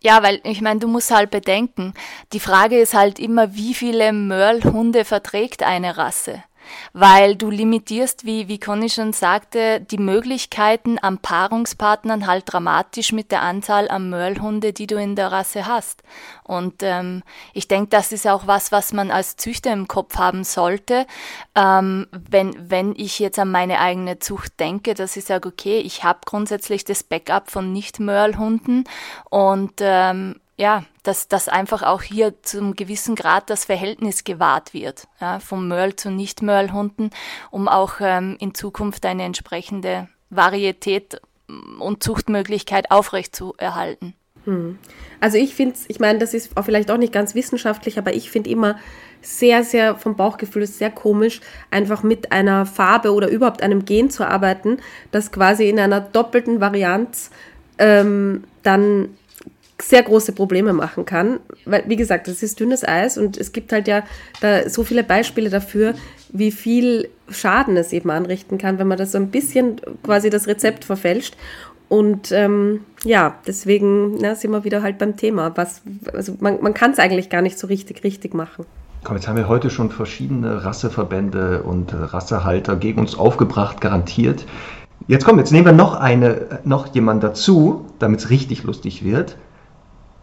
ja, weil ich meine, du musst halt bedenken, die Frage ist halt immer, wie viele Mörlhunde verträgt eine Rasse? Weil du limitierst, wie, wie Conny schon sagte, die Möglichkeiten am Paarungspartnern halt dramatisch mit der Anzahl an Mörlhunde, die du in der Rasse hast. Und ähm, ich denke, das ist auch was, was man als Züchter im Kopf haben sollte. Ähm, wenn, wenn ich jetzt an meine eigene Zucht denke, dass ich sage, okay, ich habe grundsätzlich das Backup von Nicht-Mörlhunden und ähm, ja, dass, dass einfach auch hier zum gewissen Grad das Verhältnis gewahrt wird, ja, vom Mörl zu Nicht-Mörlhunden, um auch ähm, in Zukunft eine entsprechende Varietät mm, und Zuchtmöglichkeit aufrechtzuerhalten. Hm. Also ich finde ich meine, das ist auch vielleicht auch nicht ganz wissenschaftlich, aber ich finde immer sehr, sehr vom Bauchgefühl sehr komisch, einfach mit einer Farbe oder überhaupt einem Gen zu arbeiten, das quasi in einer doppelten Varianz ähm, dann sehr große Probleme machen kann. Weil, wie gesagt, das ist dünnes Eis und es gibt halt ja da so viele Beispiele dafür, wie viel Schaden es eben anrichten kann, wenn man das so ein bisschen quasi das Rezept verfälscht. Und ähm, ja, deswegen na, sind wir wieder halt beim Thema. Was, also man, man kann es eigentlich gar nicht so richtig richtig machen. Komm, jetzt haben wir heute schon verschiedene Rasseverbände und Rassehalter gegen uns aufgebracht, garantiert. Jetzt kommt, jetzt nehmen wir noch eine, noch jemand dazu, damit es richtig lustig wird.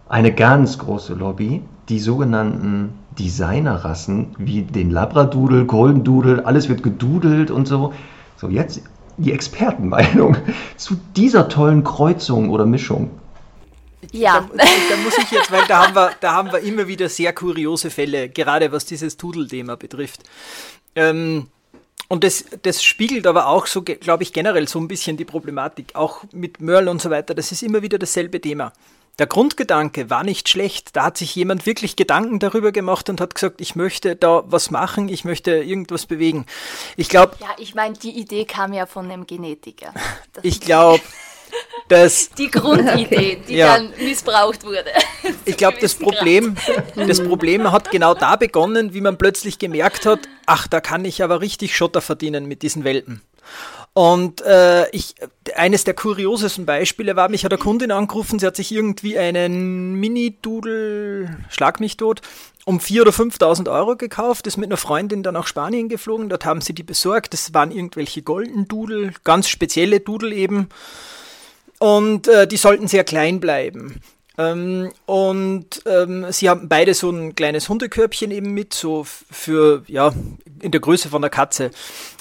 Eine ganz große Lobby, die sogenannten Designerrassen, wie den Labradoodle, Golden Doodle, alles wird gedudelt und so. So, jetzt die Expertenmeinung zu dieser tollen Kreuzung oder Mischung. Ja. Da, da, muss ich jetzt, weil da haben, wir, da haben wir immer wieder sehr kuriose Fälle, gerade was dieses Doodle-Thema betrifft. Ähm, und das, das spiegelt aber auch so, glaube ich, generell so ein bisschen die Problematik, auch mit Merle und so weiter. Das ist immer wieder dasselbe Thema. Der Grundgedanke war nicht schlecht. Da hat sich jemand wirklich Gedanken darüber gemacht und hat gesagt, ich möchte da was machen, ich möchte irgendwas bewegen. Ich glaube. Ja, ich meine, die Idee kam ja von einem Genetiker. Das ich glaube, dass. Die Grundidee, die ja. dann missbraucht wurde. Ich glaube, das Problem, das Problem hat genau da begonnen, wie man plötzlich gemerkt hat, ach, da kann ich aber richtig Schotter verdienen mit diesen Welpen. Und äh, ich, eines der kuriosesten Beispiele war, mich hat eine Kundin angerufen, sie hat sich irgendwie einen Mini-Doodle, schlag mich tot, um 4.000 oder 5.000 Euro gekauft, ist mit einer Freundin dann nach Spanien geflogen, dort haben sie die besorgt, das waren irgendwelche Golden Doodle, ganz spezielle Doodle eben. Und äh, die sollten sehr klein bleiben. Ähm, und ähm, sie haben beide so ein kleines Hundekörbchen eben mit, so für, ja, in der Größe von der Katze.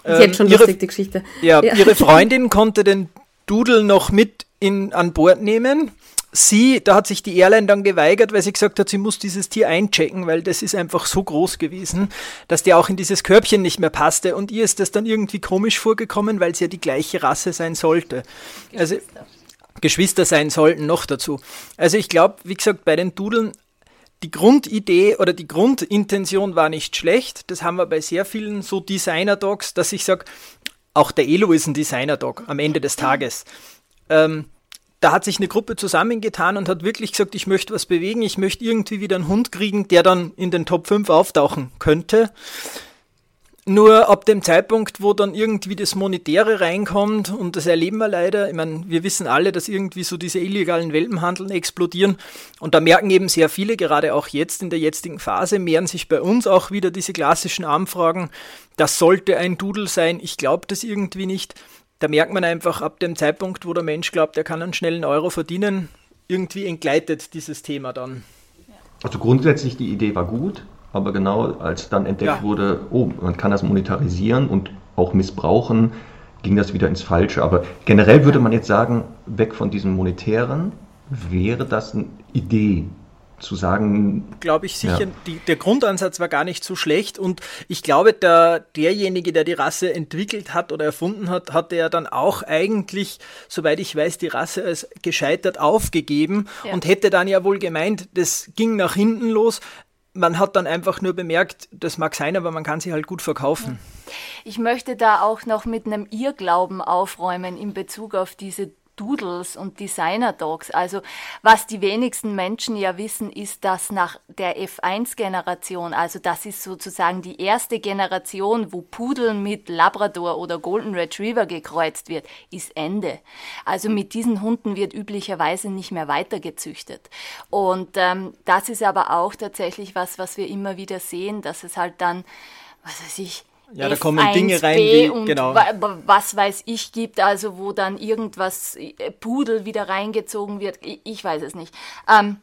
Ähm, Jetzt schon ihre, lustig, die Geschichte. Ja, ja, ihre Freundin konnte den Dudel noch mit in, an Bord nehmen. Sie, da hat sich die Airline dann geweigert, weil sie gesagt hat, sie muss dieses Tier einchecken, weil das ist einfach so groß gewesen, dass der auch in dieses Körbchen nicht mehr passte. Und ihr ist das dann irgendwie komisch vorgekommen, weil sie ja die gleiche Rasse sein sollte. Also Geschwister sein sollten noch dazu. Also ich glaube, wie gesagt, bei den Dudeln, die Grundidee oder die Grundintention war nicht schlecht. Das haben wir bei sehr vielen so Designer-Dogs, dass ich sage, auch der Elo ist ein Designer-Dog am Ende des Tages. Ähm, da hat sich eine Gruppe zusammengetan und hat wirklich gesagt, ich möchte was bewegen, ich möchte irgendwie wieder einen Hund kriegen, der dann in den Top 5 auftauchen könnte. Nur ab dem Zeitpunkt, wo dann irgendwie das Monetäre reinkommt, und das erleben wir leider, ich meine, wir wissen alle, dass irgendwie so diese illegalen Welpenhandeln explodieren. Und da merken eben sehr viele, gerade auch jetzt in der jetzigen Phase, mehren sich bei uns auch wieder diese klassischen Anfragen, das sollte ein Dudel sein, ich glaube das irgendwie nicht. Da merkt man einfach ab dem Zeitpunkt, wo der Mensch glaubt, er kann einen schnellen Euro verdienen, irgendwie entgleitet dieses Thema dann. Also grundsätzlich die Idee war gut, aber genau als dann entdeckt ja. wurde, oh, man kann das monetarisieren und auch missbrauchen, ging das wieder ins Falsche. Aber generell würde man jetzt sagen, weg von diesem Monetären, wäre das eine Idee, zu sagen. Glaube ich sicher, ja. die, der Grundansatz war gar nicht so schlecht und ich glaube, der, derjenige, der die Rasse entwickelt hat oder erfunden hat, hatte ja dann auch eigentlich, soweit ich weiß, die Rasse als gescheitert aufgegeben ja. und hätte dann ja wohl gemeint, das ging nach hinten los, man hat dann einfach nur bemerkt, das mag sein, aber man kann sie halt gut verkaufen. Ich möchte da auch noch mit einem Irrglauben aufräumen in Bezug auf diese Doodles und Designer Dogs. Also was die wenigsten Menschen ja wissen, ist, dass nach der F1-Generation, also das ist sozusagen die erste Generation, wo Pudel mit Labrador oder Golden Retriever gekreuzt wird, ist Ende. Also mit diesen Hunden wird üblicherweise nicht mehr weitergezüchtet. Und ähm, das ist aber auch tatsächlich was, was wir immer wieder sehen, dass es halt dann, was weiß ich, ja, da kommen Dinge rein, wie, und genau. was weiß ich gibt, also wo dann irgendwas äh, Pudel wieder reingezogen wird. Ich, ich weiß es nicht. Ähm,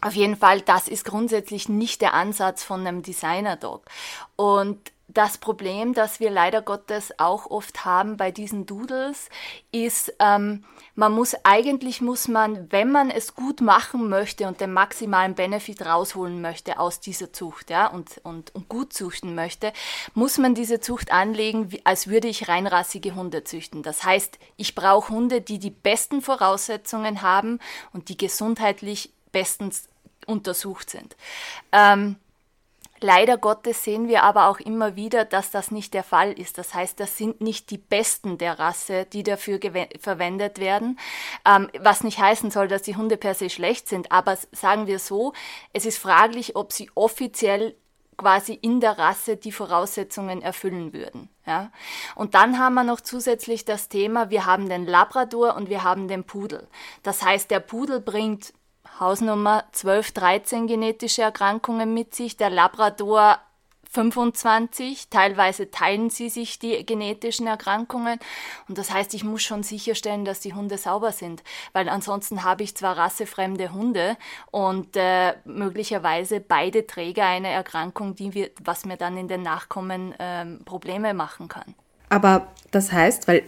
auf jeden Fall, das ist grundsätzlich nicht der Ansatz von einem Designer-Dog. Und das Problem, das wir leider Gottes auch oft haben bei diesen Doodles, ist, ähm, man muss eigentlich muss man, wenn man es gut machen möchte und den maximalen Benefit rausholen möchte aus dieser Zucht, ja, und, und, und gut züchten möchte, muss man diese Zucht anlegen, wie, als würde ich reinrassige Hunde züchten. Das heißt, ich brauche Hunde, die die besten Voraussetzungen haben und die gesundheitlich bestens untersucht sind. Ähm, Leider Gottes sehen wir aber auch immer wieder, dass das nicht der Fall ist. Das heißt, das sind nicht die Besten der Rasse, die dafür verwendet werden. Ähm, was nicht heißen soll, dass die Hunde per se schlecht sind, aber sagen wir so, es ist fraglich, ob sie offiziell quasi in der Rasse die Voraussetzungen erfüllen würden. Ja? Und dann haben wir noch zusätzlich das Thema, wir haben den Labrador und wir haben den Pudel. Das heißt, der Pudel bringt Hausnummer 12, 13 genetische Erkrankungen mit sich, der Labrador 25. Teilweise teilen sie sich die genetischen Erkrankungen. Und das heißt, ich muss schon sicherstellen, dass die Hunde sauber sind. Weil ansonsten habe ich zwar rassefremde Hunde und äh, möglicherweise beide Träger einer Erkrankung, die wir, was mir dann in den Nachkommen äh, Probleme machen kann. Aber das heißt, weil,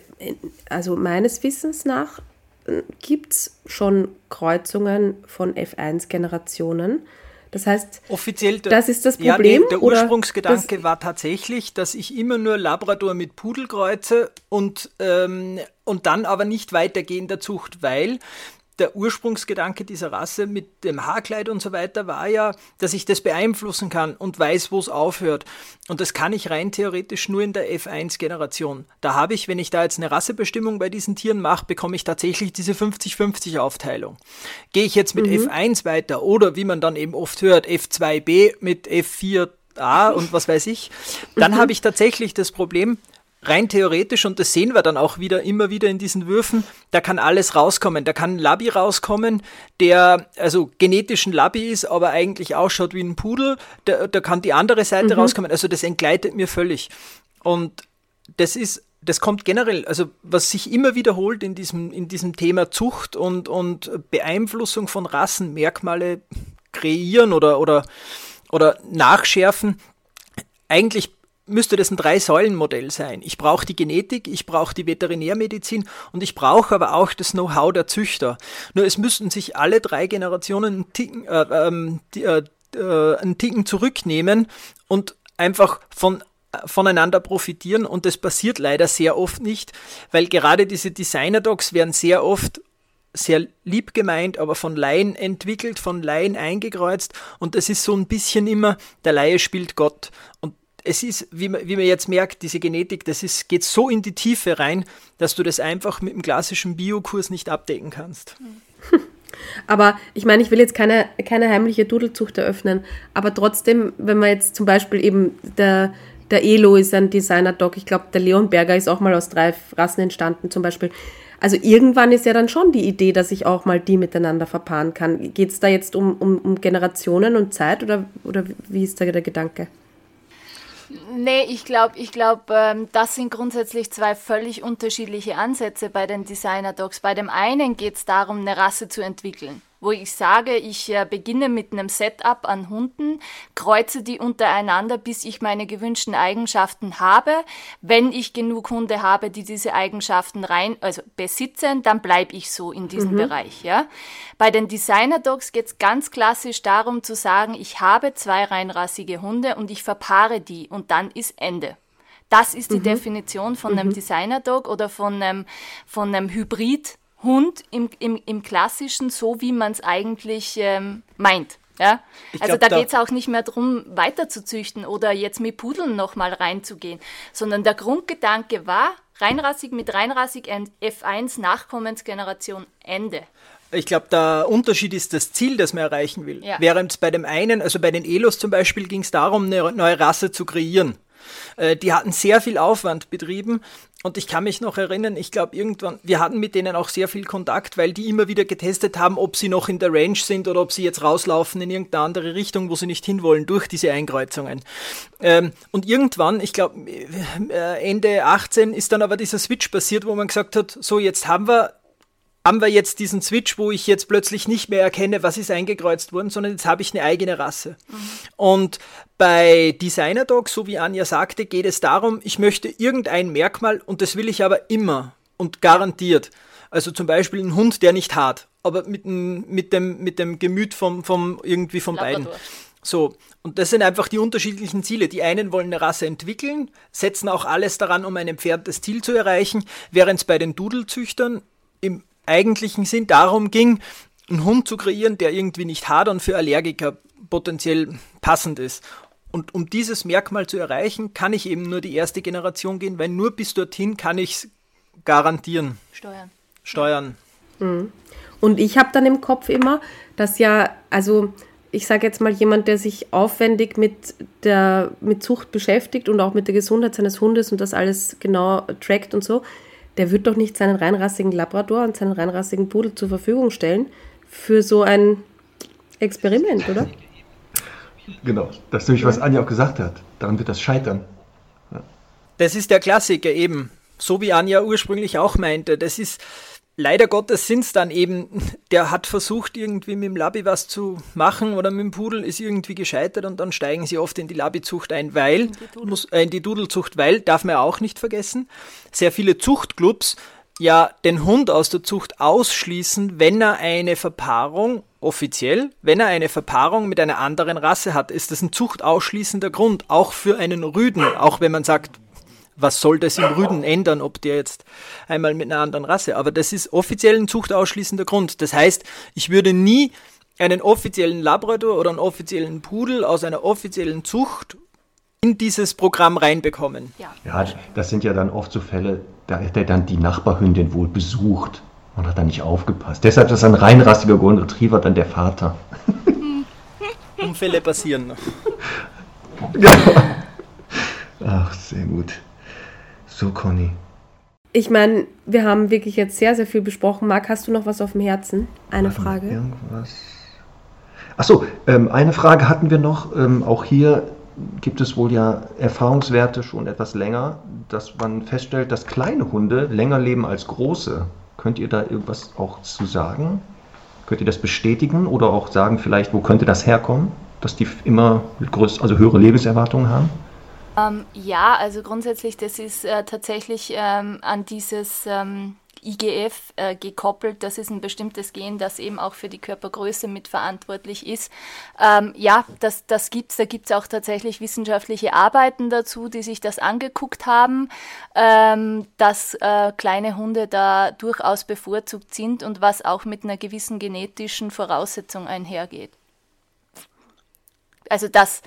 also meines Wissens nach, äh, gibt es schon Kreuzungen von F1-Generationen. Das heißt, offiziell, das ist das Problem. Ja, der Ursprungsgedanke war tatsächlich, dass ich immer nur Labrador mit Pudel kreuze und, ähm, und dann aber nicht weitergehen der Zucht, weil der Ursprungsgedanke dieser Rasse mit dem Haarkleid und so weiter war ja, dass ich das beeinflussen kann und weiß, wo es aufhört. Und das kann ich rein theoretisch nur in der F1-Generation. Da habe ich, wenn ich da jetzt eine Rassebestimmung bei diesen Tieren mache, bekomme ich tatsächlich diese 50-50-Aufteilung. Gehe ich jetzt mit mhm. F1 weiter oder wie man dann eben oft hört, F2b mit F4a und was weiß ich, dann mhm. habe ich tatsächlich das Problem, rein theoretisch, und das sehen wir dann auch wieder immer wieder in diesen Würfen, da kann alles rauskommen. Da kann ein Labi rauskommen, der also genetischen Labi ist, aber eigentlich ausschaut wie ein Pudel. Da, da kann die andere Seite mhm. rauskommen. Also das entgleitet mir völlig. Und das ist, das kommt generell, also was sich immer wiederholt in diesem, in diesem Thema Zucht und, und Beeinflussung von Rassenmerkmale kreieren oder, oder, oder nachschärfen. Eigentlich müsste das ein Drei-Säulen-Modell sein. Ich brauche die Genetik, ich brauche die Veterinärmedizin und ich brauche aber auch das Know-how der Züchter. Nur es müssten sich alle drei Generationen einen Ticken, äh, ähm, die, äh, äh, einen Ticken zurücknehmen und einfach von voneinander profitieren und das passiert leider sehr oft nicht, weil gerade diese Designer-Dogs werden sehr oft sehr lieb gemeint, aber von Laien entwickelt, von Laien eingekreuzt und das ist so ein bisschen immer, der Laie spielt Gott und es ist, wie man, wie man jetzt merkt, diese Genetik, das ist, geht so in die Tiefe rein, dass du das einfach mit dem klassischen Biokurs nicht abdecken kannst. Aber ich meine, ich will jetzt keine, keine heimliche Dudelzucht eröffnen, aber trotzdem, wenn man jetzt zum Beispiel eben der, der Elo ist ein Designer-Dog, ich glaube, der Leonberger ist auch mal aus drei Rassen entstanden zum Beispiel. Also irgendwann ist ja dann schon die Idee, dass ich auch mal die miteinander verpaaren kann. Geht es da jetzt um, um, um Generationen und Zeit oder, oder wie ist da der Gedanke? Nee, ich glaube, ich glaub, ähm, das sind grundsätzlich zwei völlig unterschiedliche Ansätze bei den Designer Dogs. Bei dem einen geht es darum, eine Rasse zu entwickeln wo ich sage, ich äh, beginne mit einem Setup an Hunden, kreuze die untereinander, bis ich meine gewünschten Eigenschaften habe. Wenn ich genug Hunde habe, die diese Eigenschaften rein, also besitzen, dann bleibe ich so in diesem mhm. Bereich. Ja. Bei den Designer Dogs geht es ganz klassisch darum zu sagen, ich habe zwei reinrassige Hunde und ich verpaare die und dann ist Ende. Das ist die mhm. Definition von einem mhm. Designer Dog oder von einem, von einem Hybrid Hund im, im, im klassischen, so wie man es eigentlich ähm, meint. Ja? also da, da geht es auch nicht mehr darum, weiter zu züchten oder jetzt mit Pudeln nochmal reinzugehen, sondern der Grundgedanke war, reinrassig mit reinrassig F1 Nachkommensgeneration Ende. Ich glaube, der Unterschied ist das Ziel, das man erreichen will. Ja. Während bei dem einen, also bei den Elos zum Beispiel, ging es darum, eine neue Rasse zu kreieren. Äh, die hatten sehr viel Aufwand betrieben und ich kann mich noch erinnern, ich glaube irgendwann, wir hatten mit denen auch sehr viel Kontakt, weil die immer wieder getestet haben, ob sie noch in der Range sind oder ob sie jetzt rauslaufen in irgendeine andere Richtung, wo sie nicht hinwollen durch diese Einkreuzungen. Ähm, und irgendwann, ich glaube äh, Ende 18 ist dann aber dieser Switch passiert, wo man gesagt hat, so jetzt haben wir haben wir jetzt diesen Switch, wo ich jetzt plötzlich nicht mehr erkenne, was ist eingekreuzt worden, sondern jetzt habe ich eine eigene Rasse. Mhm. Und bei Designer Dog, so wie Anja sagte, geht es darum, ich möchte irgendein Merkmal und das will ich aber immer und garantiert. Also zum Beispiel ein Hund, der nicht hart, aber mit, mit, dem, mit dem Gemüt vom, vom irgendwie von Labrador. beiden. So, und das sind einfach die unterschiedlichen Ziele. Die einen wollen eine Rasse entwickeln, setzen auch alles daran, um ein entferntes Ziel zu erreichen, während es bei den Dudelzüchtern im eigentlichen Sinn darum ging, einen Hund zu kreieren, der irgendwie nicht hart und für Allergiker potenziell passend ist. Und um dieses Merkmal zu erreichen, kann ich eben nur die erste Generation gehen, weil nur bis dorthin kann ich es garantieren. Steuern. Steuern. Mhm. Und ich habe dann im Kopf immer, dass ja, also ich sage jetzt mal jemand, der sich aufwendig mit der mit Zucht beschäftigt und auch mit der Gesundheit seines Hundes und das alles genau trackt und so, der wird doch nicht seinen reinrassigen Labrador und seinen reinrassigen Pudel zur Verfügung stellen für so ein Experiment, oder? Genau, das ist nämlich, was Anja auch gesagt hat. Daran wird das scheitern. Ja. Das ist der Klassiker eben. So wie Anja ursprünglich auch meinte. Das ist, leider Gottes sind es dann eben, der hat versucht, irgendwie mit dem Labi was zu machen oder mit dem Pudel ist irgendwie gescheitert und dann steigen sie oft in die Labi-Zucht ein, weil, in die, muss, äh, in die Dudelzucht, weil, darf man ja auch nicht vergessen, sehr viele Zuchtclubs ja den Hund aus der Zucht ausschließen, wenn er eine Verpaarung, offiziell, wenn er eine Verpaarung mit einer anderen Rasse hat. Ist das ein zuchtausschließender Grund, auch für einen Rüden, auch wenn man sagt, was soll das im Rüden ändern, ob der jetzt einmal mit einer anderen Rasse, aber das ist offiziell ein zuchtausschließender Grund. Das heißt, ich würde nie einen offiziellen Labrador oder einen offiziellen Pudel aus einer offiziellen Zucht in dieses Programm reinbekommen. Ja. ja, das sind ja dann oft so Fälle, da hätte er dann die Nachbarhündin wohl besucht und hat dann nicht aufgepasst. Deshalb ist ein reinrassiger Golden Retriever dann der Vater. Unfälle passieren. Genau. Ach, sehr gut. So, Conny. Ich meine, wir haben wirklich jetzt sehr, sehr viel besprochen. Marc, hast du noch was auf dem Herzen? Eine Warte, Frage. Irgendwas. Achso, ähm, eine Frage hatten wir noch. Ähm, auch hier gibt es wohl ja Erfahrungswerte schon etwas länger, dass man feststellt, dass kleine Hunde länger leben als große. Könnt ihr da irgendwas auch zu sagen? Könnt ihr das bestätigen oder auch sagen vielleicht, wo könnte das herkommen, dass die immer größ also höhere Lebenserwartungen haben? Ähm, ja, also grundsätzlich, das ist äh, tatsächlich ähm, an dieses ähm, IGF äh, gekoppelt. Das ist ein bestimmtes Gen, das eben auch für die Körpergröße mitverantwortlich ist. Ähm, ja, das, das gibt es. Da gibt es auch tatsächlich wissenschaftliche Arbeiten dazu, die sich das angeguckt haben, ähm, dass äh, kleine Hunde da durchaus bevorzugt sind und was auch mit einer gewissen genetischen Voraussetzung einhergeht. Also das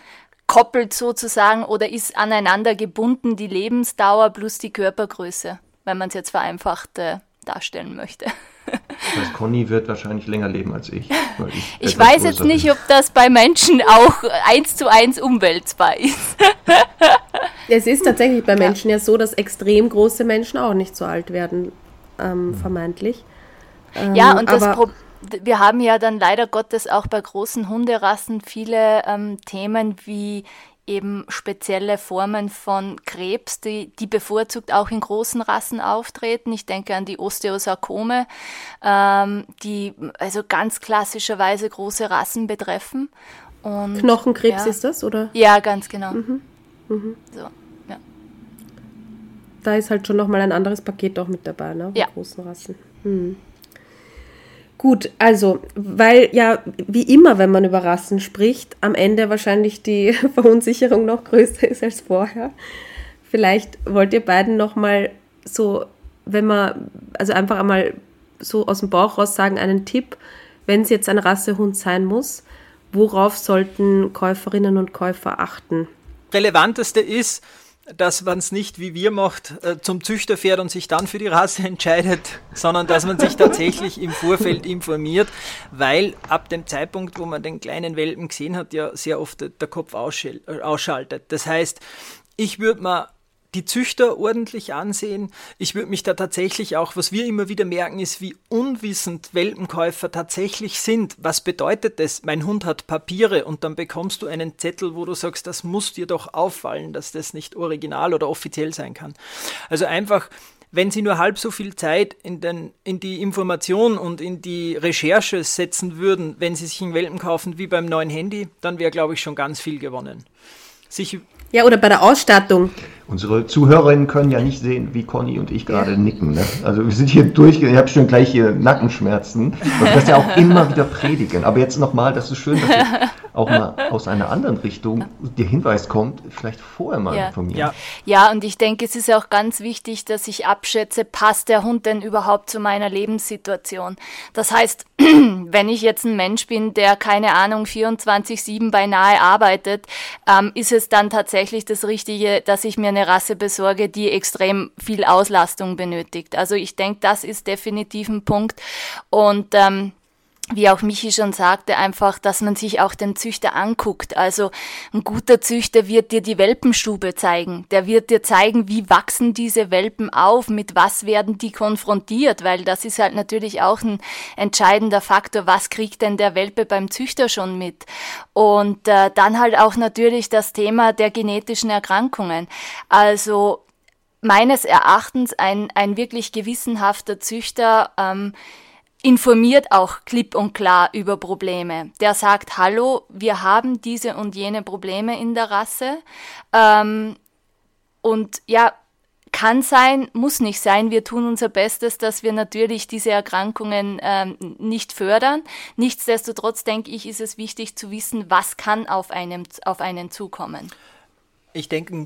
koppelt sozusagen oder ist aneinander gebunden die Lebensdauer plus die Körpergröße, wenn man es jetzt vereinfacht äh, darstellen möchte. Das heißt, Conny wird wahrscheinlich länger leben als ich. ich, ich weiß jetzt nicht, bin. ob das bei Menschen auch eins zu eins umwälzbar ist. es ist tatsächlich bei Menschen ja. ja so, dass extrem große Menschen auch nicht so alt werden, ähm, vermeintlich. Ähm, ja, und das Problem wir haben ja dann leider Gottes auch bei großen Hunderassen viele ähm, Themen wie eben spezielle Formen von Krebs, die, die bevorzugt auch in großen Rassen auftreten. Ich denke an die Osteosarkome, ähm, die also ganz klassischerweise große Rassen betreffen. Und, Knochenkrebs ja, ist das, oder? Ja, ganz genau. Mhm. Mhm. So, ja. Da ist halt schon nochmal ein anderes Paket auch mit dabei, ne? Bei ja. großen Rassen. Mhm. Gut, also, weil ja, wie immer, wenn man über Rassen spricht, am Ende wahrscheinlich die Verunsicherung noch größer ist als vorher. Vielleicht wollt ihr beiden nochmal so, wenn man, also einfach einmal so aus dem Bauch raus sagen, einen Tipp, wenn es jetzt ein Rassehund sein muss, worauf sollten Käuferinnen und Käufer achten? Relevanteste ist, dass man es nicht wie wir macht, äh, zum Züchter fährt und sich dann für die Rasse entscheidet, sondern dass man sich tatsächlich im Vorfeld informiert, weil ab dem Zeitpunkt, wo man den kleinen Welpen gesehen hat, ja sehr oft der Kopf ausschaltet. Das heißt, ich würde mal die Züchter ordentlich ansehen. Ich würde mich da tatsächlich auch, was wir immer wieder merken, ist, wie unwissend Welpenkäufer tatsächlich sind. Was bedeutet das? Mein Hund hat Papiere und dann bekommst du einen Zettel, wo du sagst, das muss dir doch auffallen, dass das nicht original oder offiziell sein kann. Also einfach, wenn sie nur halb so viel Zeit in, den, in die Information und in die Recherche setzen würden, wenn sie sich einen Welpen kaufen wie beim neuen Handy, dann wäre, glaube ich, schon ganz viel gewonnen. Sich ja, oder bei der Ausstattung. Unsere Zuhörerinnen können ja nicht sehen, wie Conny und ich gerade ja. nicken. Ne? Also wir sind hier durch, ich habe schon gleich hier Nackenschmerzen. Und das ja auch immer wieder predigen. Aber jetzt nochmal, das ist schön, dass auch mal aus einer anderen Richtung der Hinweis kommt, vielleicht vorher mal ja. informieren. Ja. ja, und ich denke, es ist auch ganz wichtig, dass ich abschätze, passt der Hund denn überhaupt zu meiner Lebenssituation? Das heißt, wenn ich jetzt ein Mensch bin, der keine Ahnung 24/7 beinahe arbeitet, ähm, ist es dann tatsächlich das Richtige, dass ich mir eine Rasse besorge, die extrem viel Auslastung benötigt. Also ich denke, das ist definitiv ein Punkt und ähm, wie auch Michi schon sagte, einfach, dass man sich auch den Züchter anguckt. Also ein guter Züchter wird dir die Welpenstube zeigen. Der wird dir zeigen, wie wachsen diese Welpen auf, mit was werden die konfrontiert, weil das ist halt natürlich auch ein entscheidender Faktor, was kriegt denn der Welpe beim Züchter schon mit. Und äh, dann halt auch natürlich das Thema der genetischen Erkrankungen. Also meines Erachtens ein, ein wirklich gewissenhafter Züchter, ähm, informiert auch klipp und klar über Probleme. Der sagt, hallo, wir haben diese und jene Probleme in der Rasse. Ähm, und ja, kann sein, muss nicht sein. Wir tun unser Bestes, dass wir natürlich diese Erkrankungen ähm, nicht fördern. Nichtsdestotrotz denke ich, ist es wichtig zu wissen, was kann auf, einem, auf einen zukommen ich denke,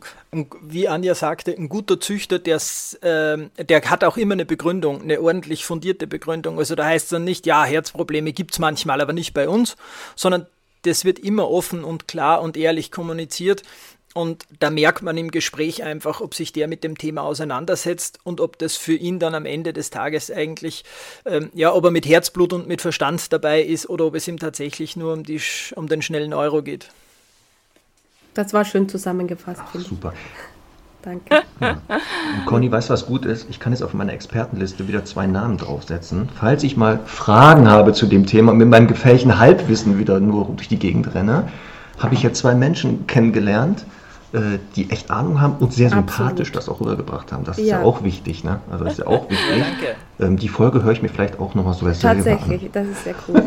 wie Anja sagte, ein guter Züchter, der, äh, der hat auch immer eine Begründung, eine ordentlich fundierte Begründung. Also da heißt es dann nicht, ja, Herzprobleme gibt es manchmal, aber nicht bei uns, sondern das wird immer offen und klar und ehrlich kommuniziert. Und da merkt man im Gespräch einfach, ob sich der mit dem Thema auseinandersetzt und ob das für ihn dann am Ende des Tages eigentlich, ähm, ja, ob er mit Herzblut und mit Verstand dabei ist oder ob es ihm tatsächlich nur um, die, um den schnellen Euro geht. Das war schön zusammengefasst. Ach, super. Danke. Ja. Conny, weißt du, was gut ist? Ich kann jetzt auf meiner Expertenliste wieder zwei Namen draufsetzen. Falls ich mal Fragen habe zu dem Thema und mit meinem gefährlichen Halbwissen wieder nur durch die Gegend renne, habe ich jetzt zwei Menschen kennengelernt, äh, die echt Ahnung haben und sehr sympathisch Absolut. das auch rübergebracht haben. Das ist ja, ja auch wichtig, ne? Also das ist ja auch wichtig. Danke. Ähm, die Folge höre ich mir vielleicht auch nochmal so als Tatsächlich, das ist sehr cool.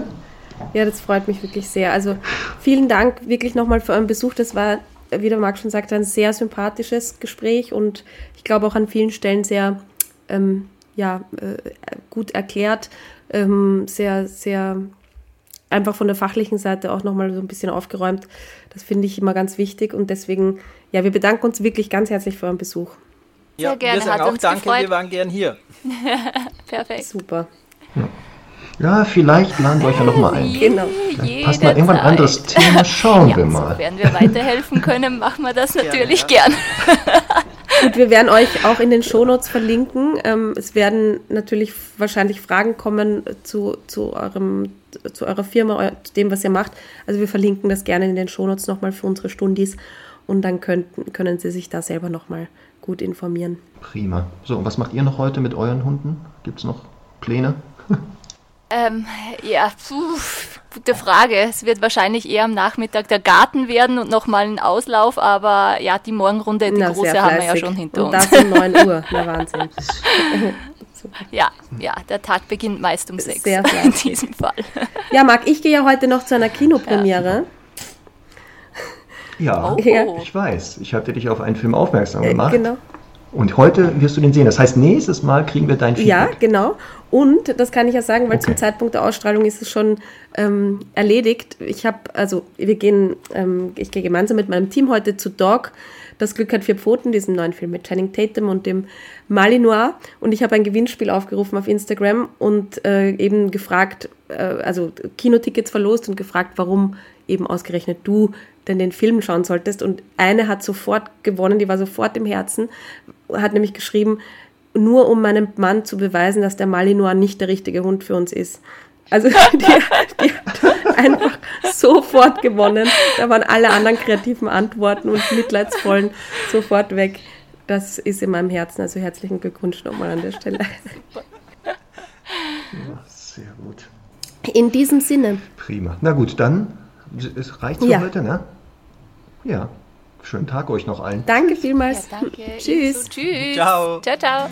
Ja, das freut mich wirklich sehr. Also vielen Dank wirklich nochmal für euren Besuch. Das war, wie der Marc schon sagte, ein sehr sympathisches Gespräch und ich glaube auch an vielen Stellen sehr ähm, ja, äh, gut erklärt, ähm, sehr, sehr einfach von der fachlichen Seite auch nochmal so ein bisschen aufgeräumt. Das finde ich immer ganz wichtig und deswegen, ja, wir bedanken uns wirklich ganz herzlich für euren Besuch. Ja, Sehr gerne, wir sagen auch danke, gefreut. wir waren gern hier. Perfekt. Super. Ja. Ja, vielleicht laden wir euch ja nochmal ein. Genau. Passt mal irgendwann ein anderes Thema, schauen ja, wir mal. So werden wir weiterhelfen können, machen wir das natürlich gern. gern. Gut, wir werden euch auch in den Shownotes verlinken. Ähm, es werden natürlich wahrscheinlich Fragen kommen zu, zu, eurem, zu eurer Firma, zu dem, was ihr macht. Also wir verlinken das gerne in den Shownotes nochmal für unsere Stundis und dann könnten, können sie sich da selber nochmal gut informieren. Prima. So, und was macht ihr noch heute mit euren Hunden? Gibt es noch Pläne? Ähm, ja, puh, gute Frage. Es wird wahrscheinlich eher am Nachmittag der Garten werden und nochmal ein Auslauf, aber ja, die Morgenrunde, die Na, große, haben wir ja schon hinter und uns. Das um 9 Uhr, na Wahnsinn. ja, ja, der Tag beginnt meist um 6 Sehr in diesem Fall. Ja, Marc, ich gehe ja heute noch zu einer Kinopremiere. Ja, oh. ich weiß. Ich hatte dich auf einen Film aufmerksam äh, gemacht. Äh, genau. Und heute wirst du den sehen. Das heißt, nächstes Mal kriegen wir dein Feedback. Ja, genau. Und das kann ich ja sagen, weil okay. zum Zeitpunkt der Ausstrahlung ist es schon ähm, erledigt. Ich habe, also wir gehen, ähm, ich gehe gemeinsam mit meinem Team heute zu Dog. Das Glück hat vier Pfoten, diesem neuen Film mit Channing Tatum und dem Malinois. Und ich habe ein Gewinnspiel aufgerufen auf Instagram und äh, eben gefragt, äh, also Kinotickets verlost und gefragt, warum eben ausgerechnet du denn den Film schauen solltest. Und eine hat sofort gewonnen, die war sofort im Herzen, hat nämlich geschrieben, nur um meinem Mann zu beweisen, dass der Malinois nicht der richtige Hund für uns ist. Also die, die hat einfach sofort gewonnen. Da waren alle anderen kreativen Antworten und mitleidsvollen sofort weg. Das ist in meinem Herzen. Also herzlichen Glückwunsch nochmal an der Stelle. Ja, sehr gut. In diesem Sinne. Prima. Na gut, dann es reicht für ja. heute, ne? Ja. Schönen Tag euch noch allen. Danke vielmals. Ja, danke. Tschüss. Tschüss. Ciao. Ciao, ciao.